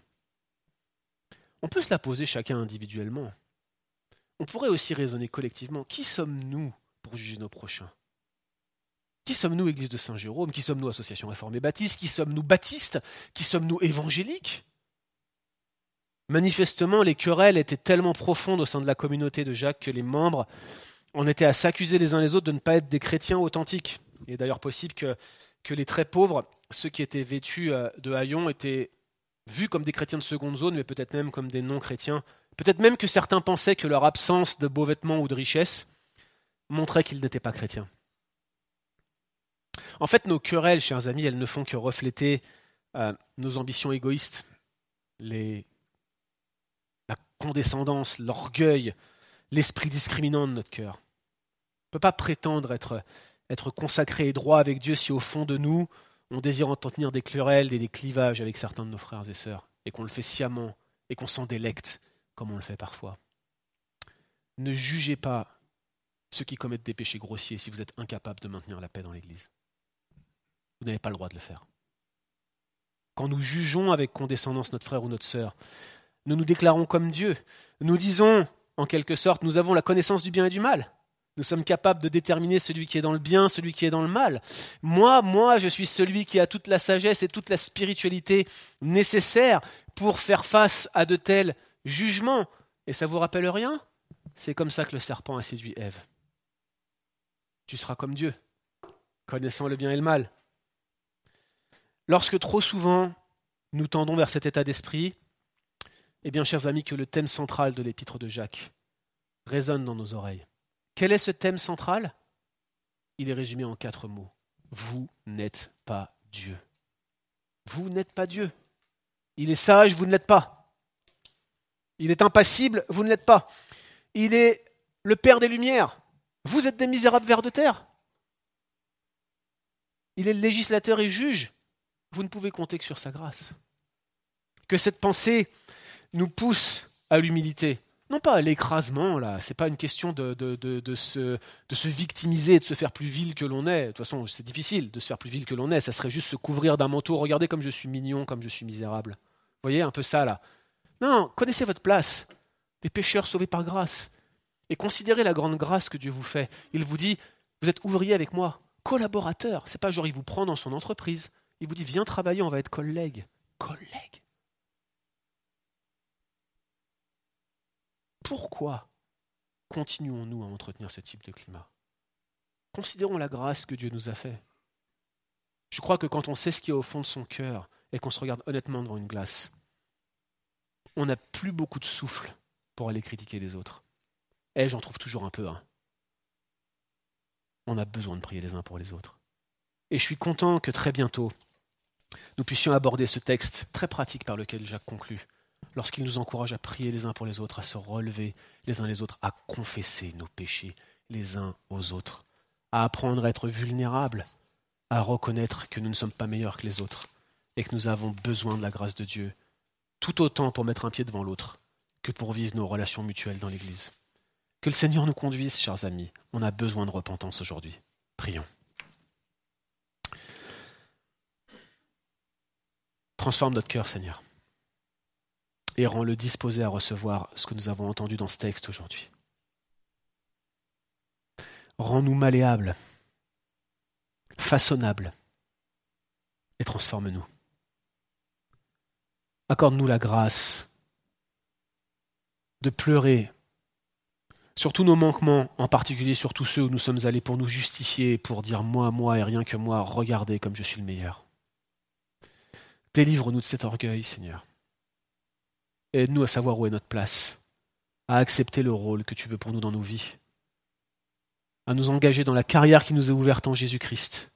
On peut se la poser chacun individuellement. On pourrait aussi raisonner collectivement. Qui sommes-nous pour juger nos prochains? Qui sommes-nous, Église de Saint-Jérôme? Qui sommes-nous, Association réformée baptiste? Qui sommes-nous, baptistes Qui sommes-nous, évangéliques Manifestement, les querelles étaient tellement profondes au sein de la communauté de Jacques que les membres on était à s'accuser les uns les autres de ne pas être des chrétiens authentiques. Il est d'ailleurs possible que, les très pauvres, ceux qui étaient vêtus euh, de haillons, étaient vus comme des chrétiens de seconde zone, mais peut-être même comme des non-chrétiens. Peut-être même que certains pensaient que leur absence de beaux vêtements ou de richesse montrait qu'ils n'étaient pas chrétiens. En fait, nos querelles, chers amis, elles ne font que refléter euh, nos ambitions égoïstes, la condescendance, l'orgueil, l'esprit discriminant de notre cœur ne peut pas prétendre être, être consacré et droit avec Dieu si au fond de nous, on désire entretenir des querelles et des clivages avec certains de nos frères et sœurs, et qu'on le fait sciemment, et qu'on s'en délecte, comme on le fait parfois. Ne jugez pas ceux qui commettent des péchés grossiers si vous êtes incapable de maintenir la paix dans l'Église. Vous n'avez pas le droit de le faire. Quand nous jugeons avec condescendance notre frère ou notre sœur, nous nous déclarons comme Dieu. Nous disons, en quelque sorte, nous avons la connaissance du bien et du mal. Nous sommes capables de déterminer celui qui est dans le bien, celui qui est dans le mal. Moi, moi, je suis celui qui a toute la sagesse et toute la spiritualité nécessaire pour faire face à de tels jugements. Et ça vous rappelle rien? C'est comme ça que le serpent a séduit Ève. Tu seras comme Dieu, connaissant le bien et le mal. Lorsque trop souvent nous tendons vers cet état d'esprit, eh bien, chers amis, que le thème central de l'épître de Jacques résonne dans nos oreilles. Quel est ce thème central? Il est résumé en quatre mots. Vous n'êtes pas Dieu. Vous n'êtes pas Dieu. Il est sage, vous ne l'êtes pas. Il est impassible, vous ne l'êtes pas. Il est le Père des Lumières. Vous êtes des misérables vers de terre. Il est législateur et juge. Vous ne pouvez compter que sur sa grâce. Que cette pensée nous pousse à l'humilité. Non pas à l'écrasement, là, c'est pas une question de, de, se, de se victimiser, de se faire plus vil que l'on est. De toute façon, c'est difficile de se faire plus vil que l'on est, ça serait juste se couvrir d'un manteau. Regardez comme je suis mignon, comme je suis misérable. Vous voyez, un peu ça, là. Non, connaissez votre place, des pécheurs sauvés par grâce. Et considérez la grande grâce que Dieu vous fait. Il vous dit, vous êtes ouvrier avec moi, collaborateur. C'est pas genre il vous prend dans son entreprise. Il vous dit, viens travailler, on va être collègue. Collègue. Pourquoi continuons-nous à entretenir ce type de climat? Considérons la grâce que Dieu nous a fait. Je crois que quand on sait ce qui est au fond de son cœur et qu'on se regarde honnêtement devant une glace, on n'a plus beaucoup de souffle pour aller critiquer les autres. Et j'en trouve toujours un peu. Hein. On a besoin de prier les uns pour les autres. Et je suis content que très bientôt, nous puissions aborder ce texte très pratique par lequel Jacques conclut lorsqu'il nous encourage à prier les uns pour les autres, à se relever les uns les autres, à confesser nos péchés les uns aux autres, à apprendre à être vulnérables, à reconnaître que nous ne sommes pas meilleurs que les autres et que nous avons besoin de la grâce de Dieu, tout autant pour mettre un pied devant l'autre que pour vivre nos relations mutuelles dans l'Église. Que le Seigneur nous conduise, chers amis. On a besoin de repentance aujourd'hui. Prions. Transforme notre cœur, Seigneur et rends-le disposé à recevoir ce que nous avons entendu dans ce texte aujourd'hui. Rends-nous malléables, façonnables et transforme-nous. Accorde-nous la grâce de pleurer sur tous nos manquements, en particulier sur tous ceux où nous sommes allés pour nous justifier, pour dire moi, moi et rien que moi, regardez comme je suis le meilleur. Délivre-nous de cet orgueil, Seigneur. Aide-nous à savoir où est notre place, à accepter le rôle que tu veux pour nous dans nos vies, à nous engager dans la carrière qui nous est ouverte en Jésus-Christ,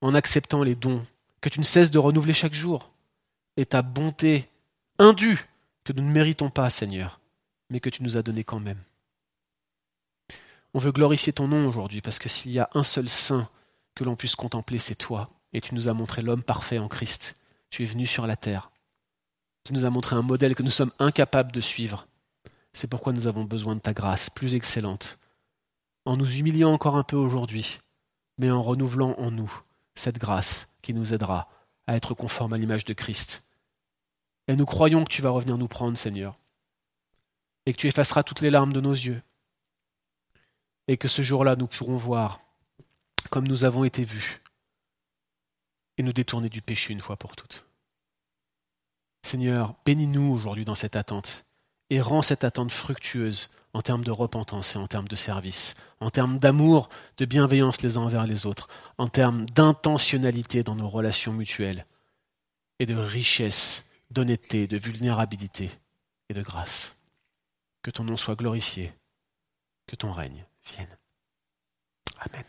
en acceptant les dons que tu ne cesses de renouveler chaque jour, et ta bonté indue que nous ne méritons pas, Seigneur, mais que tu nous as donnée quand même. On veut glorifier ton nom aujourd'hui, parce que s'il y a un seul saint que l'on puisse contempler, c'est toi, et tu nous as montré l'homme parfait en Christ. Tu es venu sur la terre tu nous as montré un modèle que nous sommes incapables de suivre. C'est pourquoi nous avons besoin de ta grâce plus excellente, en nous humiliant encore un peu aujourd'hui, mais en renouvelant en nous cette grâce qui nous aidera à être conformes à l'image de Christ. Et nous croyons que tu vas revenir nous prendre, Seigneur, et que tu effaceras toutes les larmes de nos yeux, et que ce jour-là nous pourrons voir comme nous avons été vus, et nous détourner du péché une fois pour toutes. Seigneur, bénis-nous aujourd'hui dans cette attente et rends cette attente fructueuse en termes de repentance et en termes de service, en termes d'amour, de bienveillance les uns envers les autres, en termes d'intentionnalité dans nos relations mutuelles et de richesse, d'honnêteté, de vulnérabilité et de grâce. Que ton nom soit glorifié, que ton règne vienne. Amen.